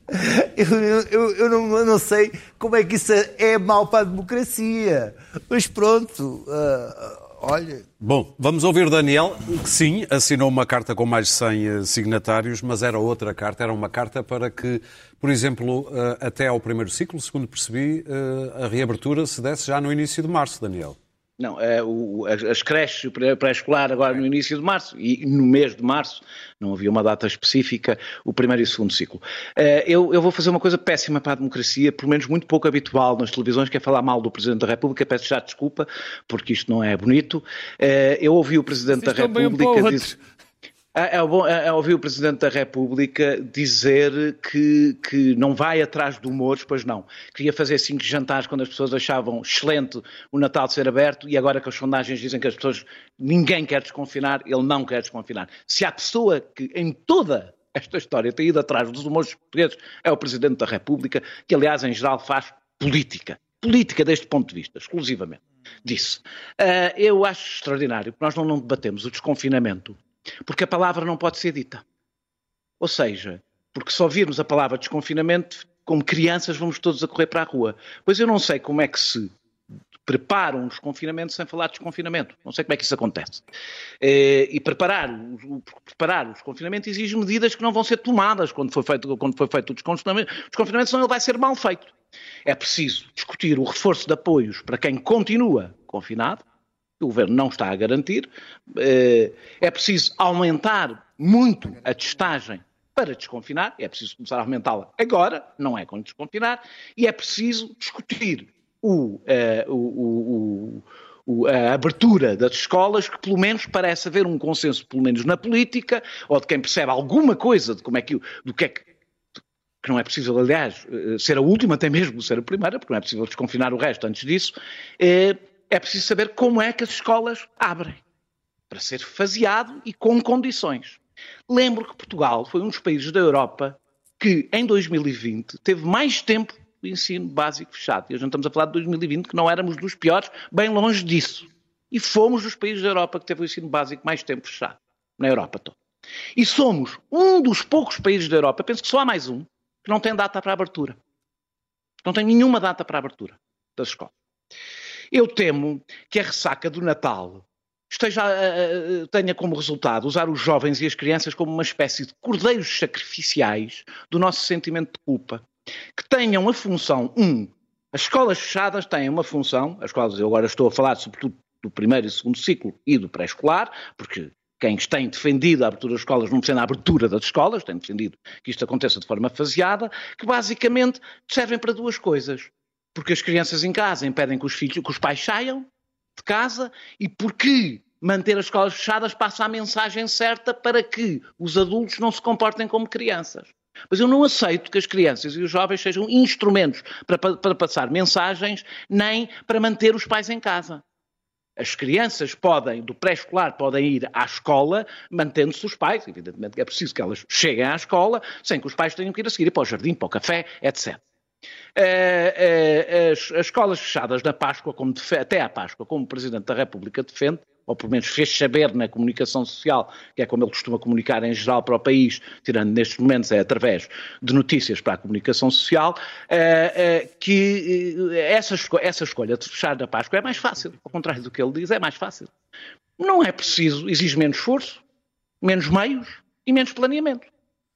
F: Eu, eu, eu, não, eu, não, sei como é que isso é mau para a democracia. Mas pronto, uh, olha.
A: Bom, vamos ouvir Daniel, que sim, assinou uma carta com mais de 100 eh, signatários, mas era outra carta, era uma carta para que, por exemplo, uh, até ao primeiro ciclo, segundo percebi, uh, a reabertura se desse já no início de março, Daniel.
E: Não, é, o, as creches pré-escolar agora no início de março e no mês de março, não havia uma data específica, o primeiro e o segundo ciclo. Uh, eu, eu, vou fazer uma coisa péssima para a democracia, pelo menos muito pouco habitual nas televisões, que é falar mal do Presidente da República, peço já desculpa, porque isto não é bonito. Uh, eu ouvi o Presidente Vocês da República dizer... É, é, bom, é, é ouvir o Presidente da República dizer que, que não vai atrás do humor, pois não. Queria fazer cinco jantares quando as pessoas achavam excelente o Natal de ser aberto e agora que as sondagens dizem que as pessoas, ninguém quer desconfinar, ele não quer desconfinar. Se há pessoa que em toda esta história tem ido atrás dos humores portugueses, é o Presidente da República, que aliás em geral faz política. Política deste ponto de vista, exclusivamente. Disse. Uh, eu acho extraordinário que nós não, não debatemos o desconfinamento porque a palavra não pode ser dita. Ou seja, porque só virmos a palavra desconfinamento, como crianças vamos todos a correr para a rua. Pois eu não sei como é que se prepara um desconfinamento sem falar de desconfinamento. Não sei como é que isso acontece. Eh, e preparar preparar o desconfinamento exige medidas que não vão ser tomadas quando for feito, quando for feito o desconfinamento, o desconfinamento, senão ele vai ser mal feito. É preciso discutir o reforço de apoios para quem continua confinado, o governo não está a garantir. Eh, é preciso aumentar muito a testagem para desconfinar, é preciso começar a aumentá-la agora, não é quando desconfinar, e é preciso discutir o, eh, o, o, a abertura das escolas, que pelo menos parece haver um consenso, pelo menos na política, ou de quem percebe alguma coisa de como é que, do que é que que não é preciso, aliás, eh, ser a última, até mesmo ser a primeira, porque não é possível desconfinar o resto antes disso, é preciso saber como é que as escolas abrem, para ser faseado e com condições. Lembro que Portugal foi um dos países da Europa que, em 2020, teve mais tempo de ensino básico fechado. E a gente estamos a falar de 2020, que não éramos dos piores, bem longe disso. E fomos dos países da Europa que teve o ensino básico mais tempo fechado. Na Europa toda. E somos um dos poucos países da Europa, penso que só há mais um, que não tem data para abertura. Não tem nenhuma data para abertura das escolas. Eu temo que a ressaca do Natal esteja, tenha como resultado usar os jovens e as crianças como uma espécie de cordeiros sacrificiais do nosso sentimento de culpa, que tenham a função, um, as escolas fechadas têm uma função, as escolas, eu agora estou a falar sobretudo do primeiro e segundo ciclo e do pré-escolar, porque quem tem defendido a abertura das escolas não precisa a abertura das escolas, tem defendido que isto aconteça de forma faseada, que basicamente servem para duas coisas porque as crianças em casa impedem que os filhos, que os pais saiam de casa e porque manter as escolas fechadas passa a mensagem certa para que os adultos não se comportem como crianças. Mas eu não aceito que as crianças e os jovens sejam instrumentos para, para passar mensagens, nem para manter os pais em casa. As crianças podem, do pré-escolar, podem ir à escola, mantendo-se os pais. Evidentemente é preciso que elas cheguem à escola, sem que os pais tenham que ir a seguir para o jardim, para o café, etc. Eh, eh, as, as, escolas fechadas na Páscoa, como até à Páscoa, como o Presidente da República defende, ou pelo menos fez saber na comunicação social, que é como ele costuma comunicar em geral para o país, tirando nestes momentos é através de notícias para a comunicação social, eh, que essa, essa escolha de fechar na Páscoa é mais fácil, ao contrário do que ele diz, é mais fácil. Não é preciso, exige menos esforço, menos meios e menos planeamento.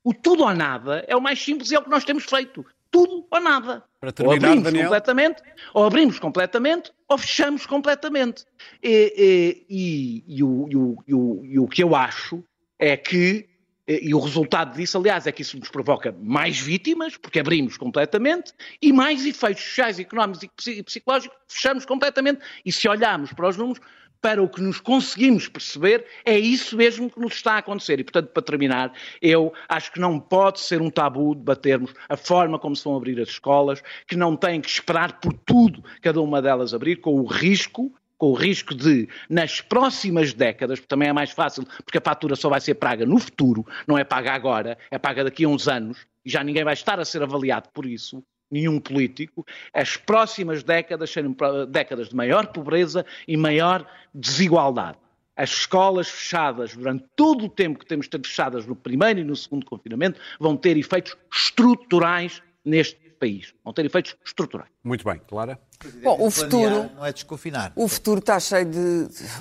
E: O tudo ou nada é o mais simples e é o que nós temos feito tudo ou nada.
A: Para terminar,
E: ou abrimos
A: Daniel.
E: completamente, ou abrimos completamente, ou fechamos completamente. E, e, e, o, e, o, e o que eu acho é que, e o resultado disso, aliás, é que isso nos provoca mais vítimas, porque abrimos completamente, e mais efeitos sociais, económicos e psicológicos, fechamos completamente. E se olharmos para os números, para o que nos conseguimos perceber, é isso mesmo que nos está a acontecer. E, portanto, para terminar, eu acho que não pode ser um tabu debatermos a forma como se vão abrir as escolas, que não têm que esperar por tudo cada uma delas abrir, com o risco com o risco de, nas próximas décadas, porque também é mais fácil, porque a fatura só vai ser paga no futuro, não é paga agora, é paga daqui a uns anos, e já ninguém vai estar a ser avaliado por isso, nenhum político, as próximas décadas serem décadas de maior pobreza e maior desigualdade. As escolas fechadas durante todo o tempo que temos de ter fechadas no primeiro e no segundo confinamento vão ter efeitos estruturais neste país. Vão ter efeitos estruturais.
A: Muito bem, Clara.
D: Bom, o futuro,
F: Não é desconfinar.
D: o futuro está cheio de,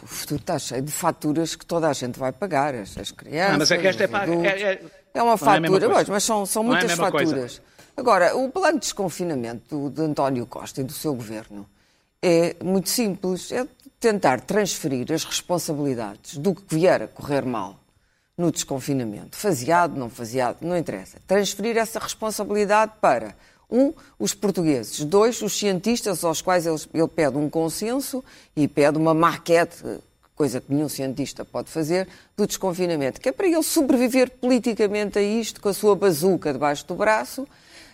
D: o futuro está cheio de faturas que toda a gente vai pagar, as, as crianças.
E: Ah, mas é que esta é paga- é- é-
D: É uma
E: não é
D: fatura, pois, mas são, são
E: Não é
D: muitas
E: mesma coisa.
D: Agora, o plano de desconfinamento de António Costa e do seu governo é muito simples. É tentar transferir as responsabilidades do que vier a correr mal no desconfinamento, faseado, não faseado, não interessa. Transferir essa responsabilidade para, um, os portugueses, dois, os cientistas aos quais ele, ele pede um consenso e pede uma maquete, coisa que nenhum cientista pode fazer, do desconfinamento, que é para ele sobreviver politicamente a isto, com a sua bazuca debaixo do braço.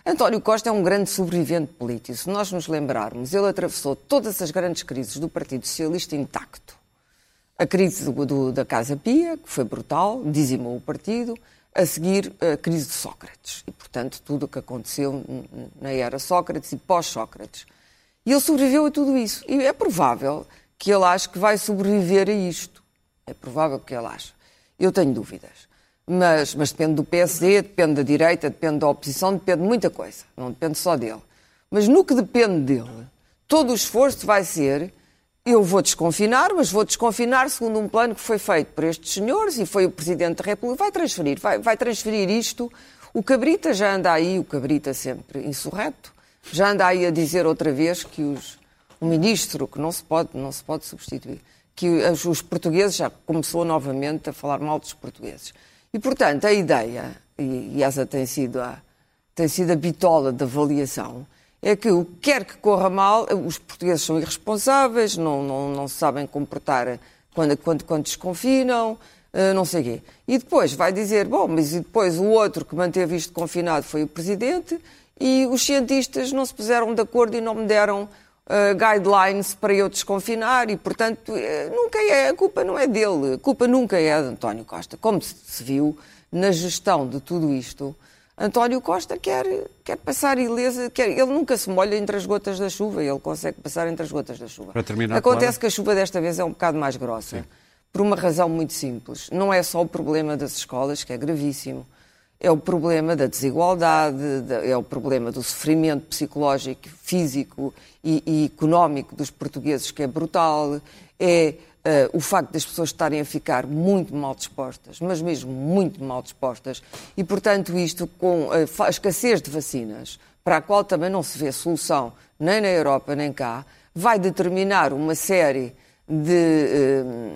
D: António Costa é um grande sobrevivente político. Se nós nos lembrarmos, ele atravessou todas as grandes crises do Partido Socialista intacto a crise do- do- da Casa Pia, que foi brutal, dizimou o partido, a seguir a crise de Sócrates. E, portanto, tudo o que aconteceu na era Sócrates e pós-Sócrates. E ele sobreviveu a tudo isso. E é provável que ele ache que vai sobreviver a isto. É provável que ele ache. Eu tenho dúvidas. Mas, mas depende do PSD, depende da direita, depende da oposição, depende de muita coisa. Não depende só dele. Mas no que depende dele, todo o esforço vai ser eu vou desconfinar, mas vou desconfinar segundo um plano que foi feito por estes senhores e foi o Presidente da República. Vai transferir, vai, vai transferir isto. O Cabrita já anda aí, o Cabrita sempre insurreto, já anda aí a dizer outra vez que os, o ministro, que não se pode, não se pode substituir, que os, os portugueses já começou novamente a falar mal dos portugueses. E, portanto, a ideia, e, e essa tem sido a, tem sido a bitola da avaliação, é que o que quer que corra mal, os portugueses são irresponsáveis, não, não, não sabem comportar quando, quando, quando desconfinam, eh, não sei quê. E depois vai dizer, bom, mas e depois o outro que manteve isto confinado foi o Presidente e os cientistas não se puseram de acordo e não me deram eh, guidelines para eu desconfinar e, portanto, eh, nunca é, a culpa não é dele, a culpa nunca é de António Costa. Como se, viu na gestão de tudo isto, António Costa quer, quer passar ilesa, quer, ele nunca se molha entre as gotas da chuva, ele consegue passar entre as gotas da chuva.
A: Para terminar,
D: Acontece
A: Clara.
D: que a chuva desta vez é um bocado mais grossa, por uma razão muito simples. Não é só o problema das escolas, que é gravíssimo, é o problema da desigualdade, da- é o problema do sofrimento psicológico, físico e, e económico dos portugueses, que é brutal, é eh, o facto das pessoas estarem a ficar muito mal dispostas, mas mesmo muito mal dispostas, e portanto isto com a escassez de vacinas, para a qual também não se vê solução nem na Europa nem cá, vai determinar uma série de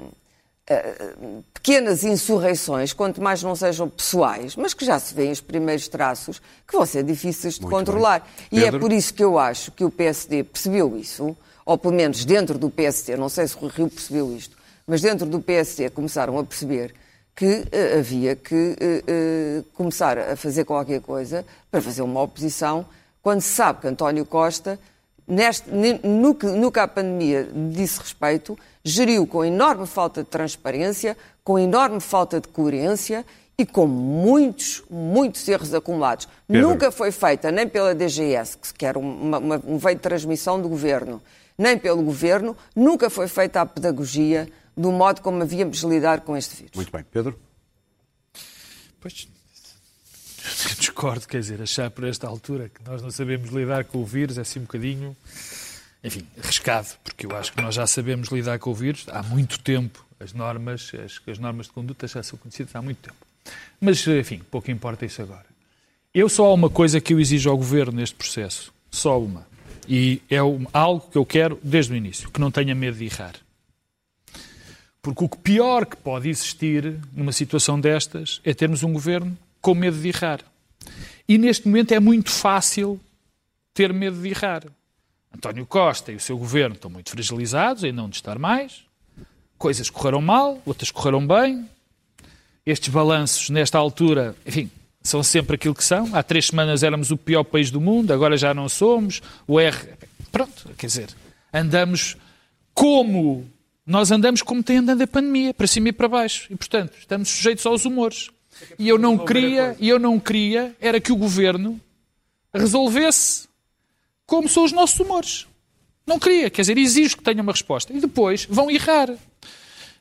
D: eh, pequenas insurreições, quanto mais não sejam pessoais, mas que já se vêem os primeiros traços, que vão ser difíceis de
A: Muito
D: controlar.
A: bem.
D: E é por isso que eu acho que o PSD percebeu isso, ou pelo menos dentro do PSD, não sei se o Rio percebeu isto, mas dentro do PSD começaram a perceber que eh, havia que eh, começar a fazer qualquer coisa para fazer uma oposição, quando se sabe que António Costa Neste, no, que, no que à pandemia disse respeito, geriu com enorme falta de transparência, com enorme falta de coerência e com muitos, muitos erros acumulados.
A: Pedro.
D: Nunca foi feita, nem pela DGS, que era uma, uma, um veio de transmissão do governo, nem pelo governo, nunca foi feita a pedagogia do modo como havíamos de lidar com este vírus.
A: Muito bem. Pedro?
C: Pois, [LAUGHS] discordo, quer dizer, achar por esta altura que nós não sabemos lidar com o vírus é assim um bocadinho, enfim, arriscado, porque eu acho que nós já sabemos lidar com o vírus há muito tempo. As normas, as, as normas de conduta já são conhecidas há muito tempo. Mas, enfim, pouco importa isso agora. Eu só há uma coisa que eu exijo ao Governo neste processo. Só uma. E é algo que eu quero desde o início, que não tenha medo de errar. Porque o pior que pode existir numa situação destas é termos um governo com medo de errar. E neste momento é muito fácil ter medo de errar. António Costa e o seu governo estão muito fragilizados, ainda não de estar mais. Coisas correram mal, outras correram bem. Estes balanços, nesta altura, enfim, são sempre aquilo que são. Há três semanas éramos o pior país do mundo, agora já não somos. O R. Pronto, quer dizer, andamos como. Nós andamos como tem andado a pandemia, para cima e para baixo. E, portanto, estamos sujeitos aos humores. E eu não queria, e eu não queria, era que o governo resolvesse como são os nossos humores. Não queria, quer dizer, exijo que tenha uma resposta. E depois vão errar.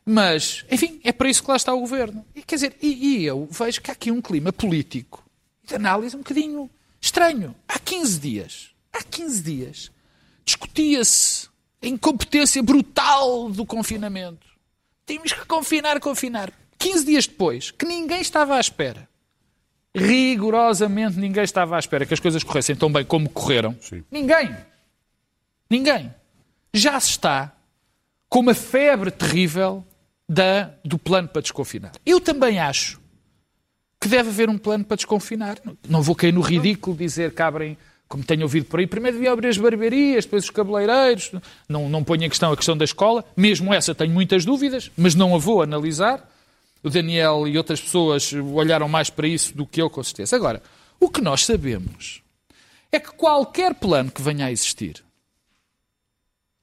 C: Mas, enfim, é para isso que lá está o governo. E, quer dizer, e, e eu vejo que há aqui um clima político de análise um bocadinho estranho. Há 15 dias, há 15 dias, discutia-se a incompetência brutal do confinamento. Temos que confinar, confinar. 15 dias depois, que ninguém estava à espera. Rigorosamente ninguém estava à espera que as coisas corressem tão bem como correram.
A: Sim.
C: Ninguém. Ninguém. Já se está com uma febre terrível da, do plano para desconfinar. Eu também acho que deve haver um plano para desconfinar. Não- vou cair no ridículo dizer que abrem, como tenho ouvido por aí, primeiro devia abrir as barbearias, depois os cabeleireiros. Não, não ponho em questão a questão da escola. Mesmo essa tenho muitas dúvidas, mas não a vou analisar. O Daniel e outras pessoas olharam mais para isso do que eu, com certeza. Agora, o que nós sabemos é que qualquer plano que venha a existir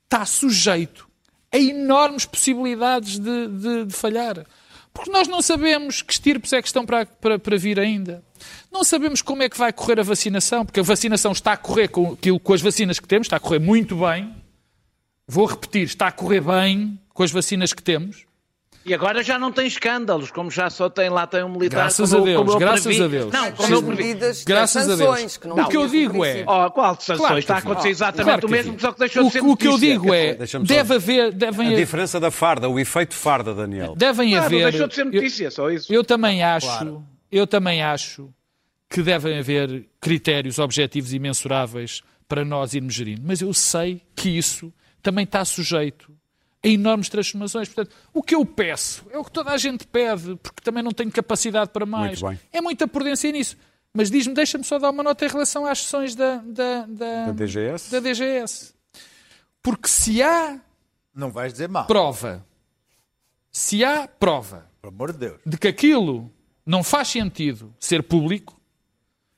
C: está sujeito a enormes possibilidades de, de- de falhar. Porque nós não sabemos que estirpes é que estão para, para, para vir ainda. Não sabemos como é que vai correr a vacinação, porque a vacinação está a correr com, aquilo, com as vacinas que temos, está a correr muito bem. Vou repetir, está a correr bem com as vacinas que temos.
E: E agora já não tem escândalos, como já só tem lá tem um militar.
C: Graças
E: como
C: a
E: eu-
C: Deus,
E: como eu
C: graças
E: previ.
C: a Deus.
E: Não,
D: Com
E: como eu
D: as
E: previ.
D: medidas,
C: Graças a
D: sanções,
C: Deus.
D: que não
C: O que eu digo é-.
E: Oh, qual de sanções?
C: Claro
E: Está a
C: sim.
E: acontecer exatamente
C: Claro
E: o mesmo,
C: sim.
E: só que deixou de ser
C: O, o que eu digo é, deve haver, devem,
A: A diferença da farda, o efeito farda, Daniel.
C: devem
E: Claro,
C: haver...
E: deixou de ser
C: eu-
E: notícia, só isso.
C: Eu também acho, eu também acho que devem haver critérios objetivos e mensuráveis para nós irmos gerindo. Mas eu sei que isso também está sujeito a enormes transformações. Portanto, o que eu peço é o que toda a gente pede, porque também não tenho capacidade para mais.
A: Muito bem.
C: É muita prudência nisso. Mas diz-me, deixa-me só dar uma nota em relação às sessões da, da, da,
A: Da DGS?
C: da DGS. Porque se há
F: Não vais dizer mal,
C: prova, se há prova
F: pelo amor de Deus.
C: de que aquilo não faz sentido ser público,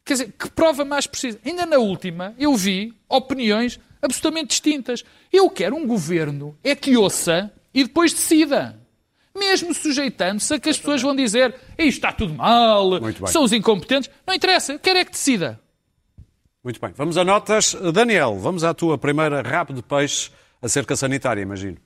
C: quer dizer, que prova mais precisa? Ainda na última, eu vi opiniões absolutamente distintas. Eu quero um governo é que ouça e depois decida. Mesmo sujeitando-se a que as pessoas vão dizer isto está tudo mal, são os incompetentes. Não interessa, eu quero é que decida.
A: Muito bem. Vamos a notas. Daniel, vamos à tua primeira rabo de peixe, a cerca sanitária, imagino.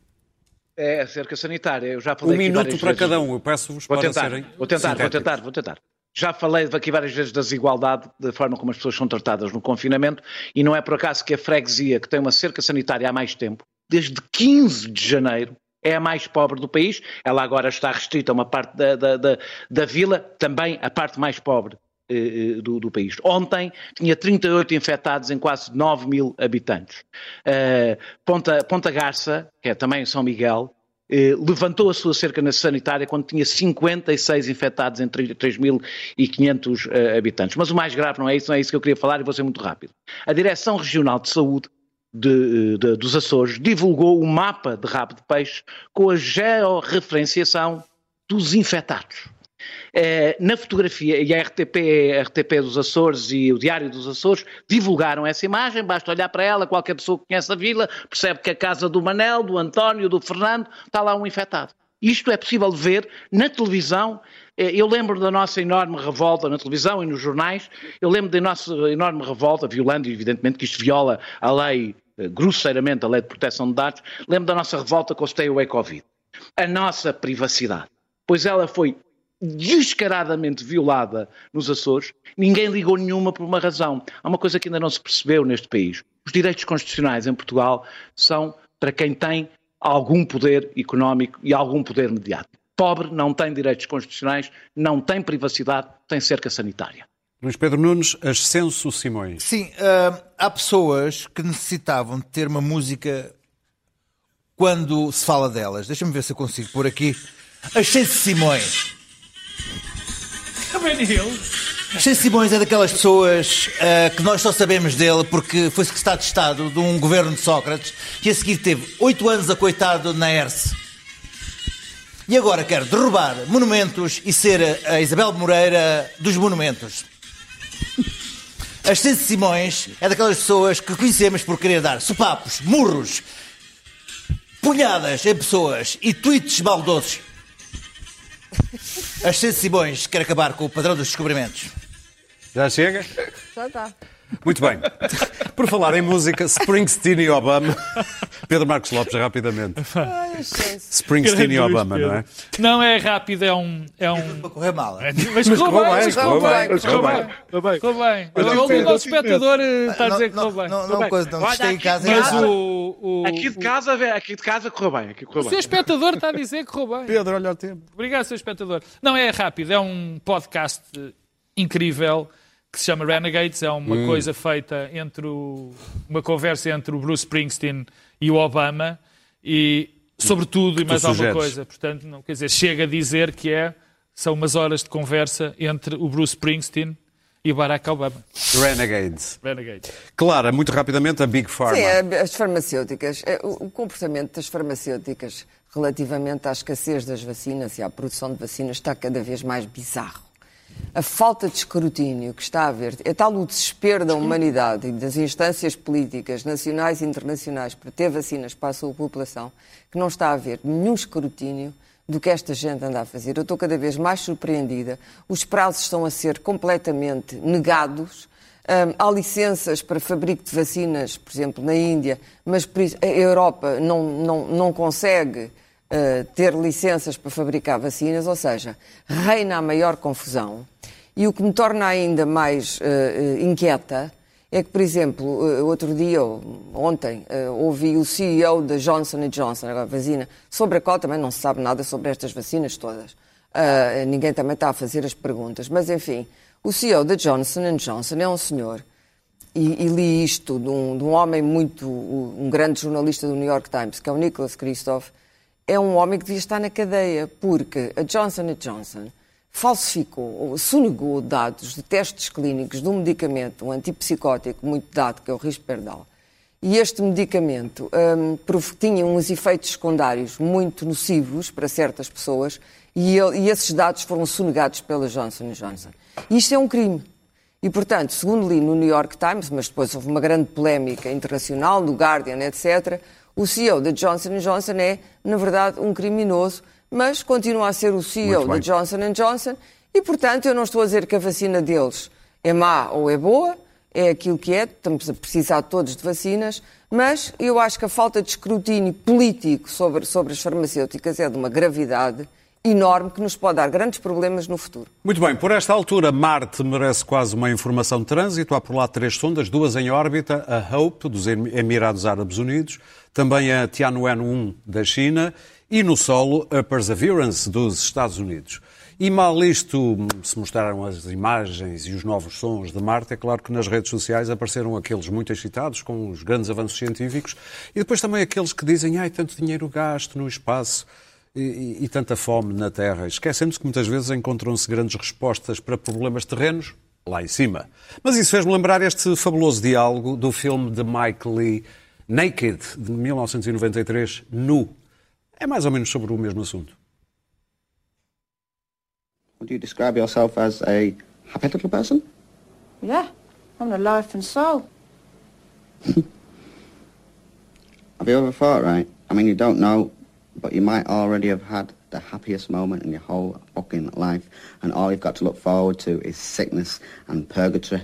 E: É a cerca sanitária. Eu já falei
A: Um minuto para
E: vezes.
A: cada um. Eu peço-vos para
E: tentar,
A: serem
E: vou tentar, vou tentar, vou tentar. Já falei aqui várias vezes da desigualdade, da forma como as pessoas são tratadas no confinamento, e não é por acaso que a freguesia, que tem uma cerca sanitária há mais tempo, desde 15 de janeiro, é a mais pobre do país. Ela agora está restrita a uma parte da, da, da, da vila, também a parte mais pobre eh, eh, do, do país. Ontem tinha 38 infectados em quase 9 mil habitantes. Eh, Ponta, Ponta Garça, que é também São Miguel, eh, levantou a sua cerca na sanitária quando tinha 56 infectados em 3.500 eh, habitantes. Mas o mais grave não é isso, não é isso que eu queria falar e vou ser muito rápido. A Direção Regional de Saúde de- de- dos Açores divulgou o mapa de rabo de peixe com a georreferenciação dos infectados. Eh, na fotografia, e a RTP, a RTP dos Açores e o Diário dos Açores divulgaram essa imagem, basta olhar para ela, qualquer pessoa que conhece a vila percebe que a casa do Manel, do António, do Fernando, está lá um infectado. Isto é possível ver na televisão. Eh, Eu lembro da nossa enorme revolta na televisão e nos jornais. Eu lembro da nossa enorme revolta, violando, evidentemente, que isto viola a lei, eh, grosseiramente, a lei de proteção de dados. Lembro da nossa revolta com o Stay Away Covid. A nossa privacidade. Pois ela foi descaradamente violada nos Açores, ninguém ligou nenhuma por uma razão. Há uma coisa que ainda não se percebeu neste país. Os direitos constitucionais em Portugal são para quem tem algum poder económico e algum poder mediático. Pobre não tem direitos constitucionais, não tem privacidade, tem cerca sanitária.
A: Luís Pedro Nunes, Ascenso Simões.
F: Sim, ah, há pessoas que necessitavam de ter uma música quando se fala delas. Deixa-me ver se eu consigo pôr aqui. Ascenso Simões.
C: Ele.
F: Ascenso Simões é daquelas pessoas ah, que nós só sabemos dele porque foi secretário de Estado de um governo de Sócrates que a seguir teve oito anos a coitado na ERSE. E agora quer derrubar monumentos e ser a Isabel Moreira dos monumentos. Ascenso Simões é daquelas pessoas que conhecemos por querer dar sopapos, murros, punhadas em pessoas e tweets baldosos. Ascenso Simões quer acabar com o padrão dos descobrimentos.
A: Já chega?
D: Já está.
A: Muito bem. Por falar em música, Springsteen e Obama. Pedro Marcos Lopes, rapidamente. Springsteen e Obama, não é?
C: Não é rápido, é um. É um...
F: Para correr mal.
C: Mas correu
A: correu
C: bem,
A: bem,
C: mas
A: correu
C: correu
A: bem, correu bem.
C: Correu bem. O nosso espectador eh, está a dizer que correu bem.
F: não, coisa, não gostei em casa.
C: Mas o.
E: Aqui de casa, aqui de casa correu bem.
C: O seu espectador está a dizer que correu bem.
A: Pedro, olha o tempo.
C: Obrigado, seu espectador. Não, é rápido. É um podcast incrível que se chama Renegades. É uma
A: Hum.
C: coisa feita entre o, uma conversa entre o Bruce Springsteen e o Obama e sobre tudo e mais alguma
A: sugeres?
C: coisa. Portanto, não, quer dizer, chega a dizer que é são umas horas de conversa entre o Bruce Springsteen e o Barack Obama.
A: Renegades.
C: Renegades.
A: Clara, muito rapidamente, a Big Pharma.
D: Sim, as farmacêuticas. é, o comportamento das farmacêuticas relativamente à escassez das vacinas e à produção de vacinas está cada vez mais bizarro. A falta de escrutínio que está a haver, é tal o desespero da humanidade e das instâncias políticas nacionais e internacionais para ter vacinas para a sua população, que não está a haver nenhum escrutínio do que esta gente anda a fazer. Eu estou cada vez mais surpreendida. Os prazos estão a ser completamente negados. Hum, há licenças para fabrico de vacinas, por exemplo, na Índia, mas a Europa não, não, não consegue uh, ter licenças para fabricar vacinas, ou seja, reina a maior confusão. E o que me torna ainda mais uh, inquieta é que, por exemplo, outro dia, ontem, ouvi o CEO da Johnson Johnson, agora vacina, sobre a qual também não se sabe nada sobre estas vacinas todas. Uh, ninguém também está a fazer as perguntas. Mas, enfim, o CEO da Johnson Johnson é um senhor, e, e li isto de um, de um homem muito, um grande jornalista do New York Times, que é o Nicholas Kristof, é um homem que devia estar na cadeia, porque a Johnson Johnson falsificou ou sonegou dados de testes clínicos de um medicamento, um antipsicótico muito dado, que é o Risperdal. E este medicamento prov- tinha uns efeitos secundários muito nocivos para certas pessoas e, ele- e esses dados foram sonegados pela Johnson Johnson. Isto é um crime. E, portanto, segundo li no New York Times, mas depois houve uma grande polémica internacional, no Guardian, etc., o CEO da Johnson Johnson é, na verdade, um criminoso, mas continua a ser o CEO da. Johnson Johnson e, portanto, eu não estou a dizer que a vacina deles é má ou é boa, é aquilo que é, estamos a precisar todos de vacinas, mas eu acho que a falta de escrutínio político sobre, sobre as farmacêuticas é de uma gravidade enorme que nos pode dar grandes problemas no futuro.
A: Muito bem, por esta altura, Marte merece quase uma informação de trânsito. Há por lá três sondas, duas em órbita, a Hope, dos Em- Emirados Árabes Unidos, também a Tianwen-1 da China e no solo a Perseverance dos Estados Unidos. E mal isto se mostraram as imagens e os novos sons de Marte, é claro que nas redes sociais apareceram aqueles muito excitados com os grandes avanços científicos e depois também aqueles que dizem, ai, tanto dinheiro gasto no espaço e, e- e tanta fome na Terra. Esquecemos que muitas vezes encontram-se grandes respostas para problemas terrenos lá em cima. Mas isso fez-me lembrar este fabuloso diálogo do filme de Mike Lee, Naked, de 1993, Nu. É mais ou menos sobre o mesmo assunto.
I: Would you describe yourself as a happy little person?
J: Yeah, I'm the life and soul. [LAUGHS]
I: Have you ever thought, right? I mean, you don't know, but you might already have had the happiest moment in your whole fucking life, and all you've got to look forward to is sickness and purgatory.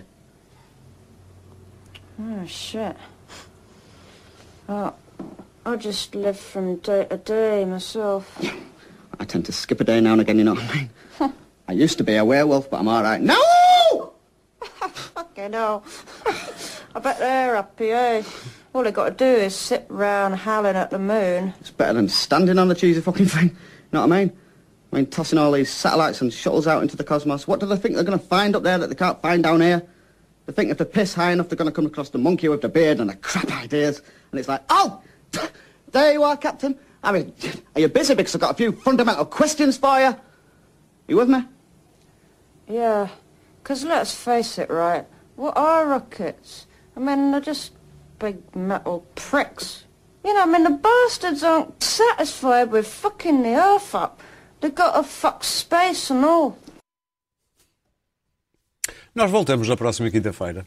J: Oh, shit. Oh, I just live from day to day myself. [LAUGHS]
I: I tend to skip a day now and again, you know what I mean? I used to be a werewolf, but I'm all right. No! [LAUGHS]
J: Fucking hell. [LAUGHS] I bet they're happy, eh? All they got to do is sit round howling at the moon.
I: It's better than standing on the cheesy fucking thing. You know what I mean? I mean, tossing all these satellites and shuttles out into the cosmos. What do they think they're going to find up there that they can't find down here? They think if they piss high enough, they're going to come across the monkey with the beard and the crap ideas. And it's like, oh, [TSK] there you are, Captain. I mean, [TSK] are you busy? Because I've got a few fundamental questions for you. You with me?
J: Yeah, 'cause let's face it, right? What are rockets? I mean, they're just big metal pricks. You know, I mean, the bastards aren't satisfied with fucking the earth up. They've got to fuck space and all.
A: Nós voltamos na próxima quinta-feira.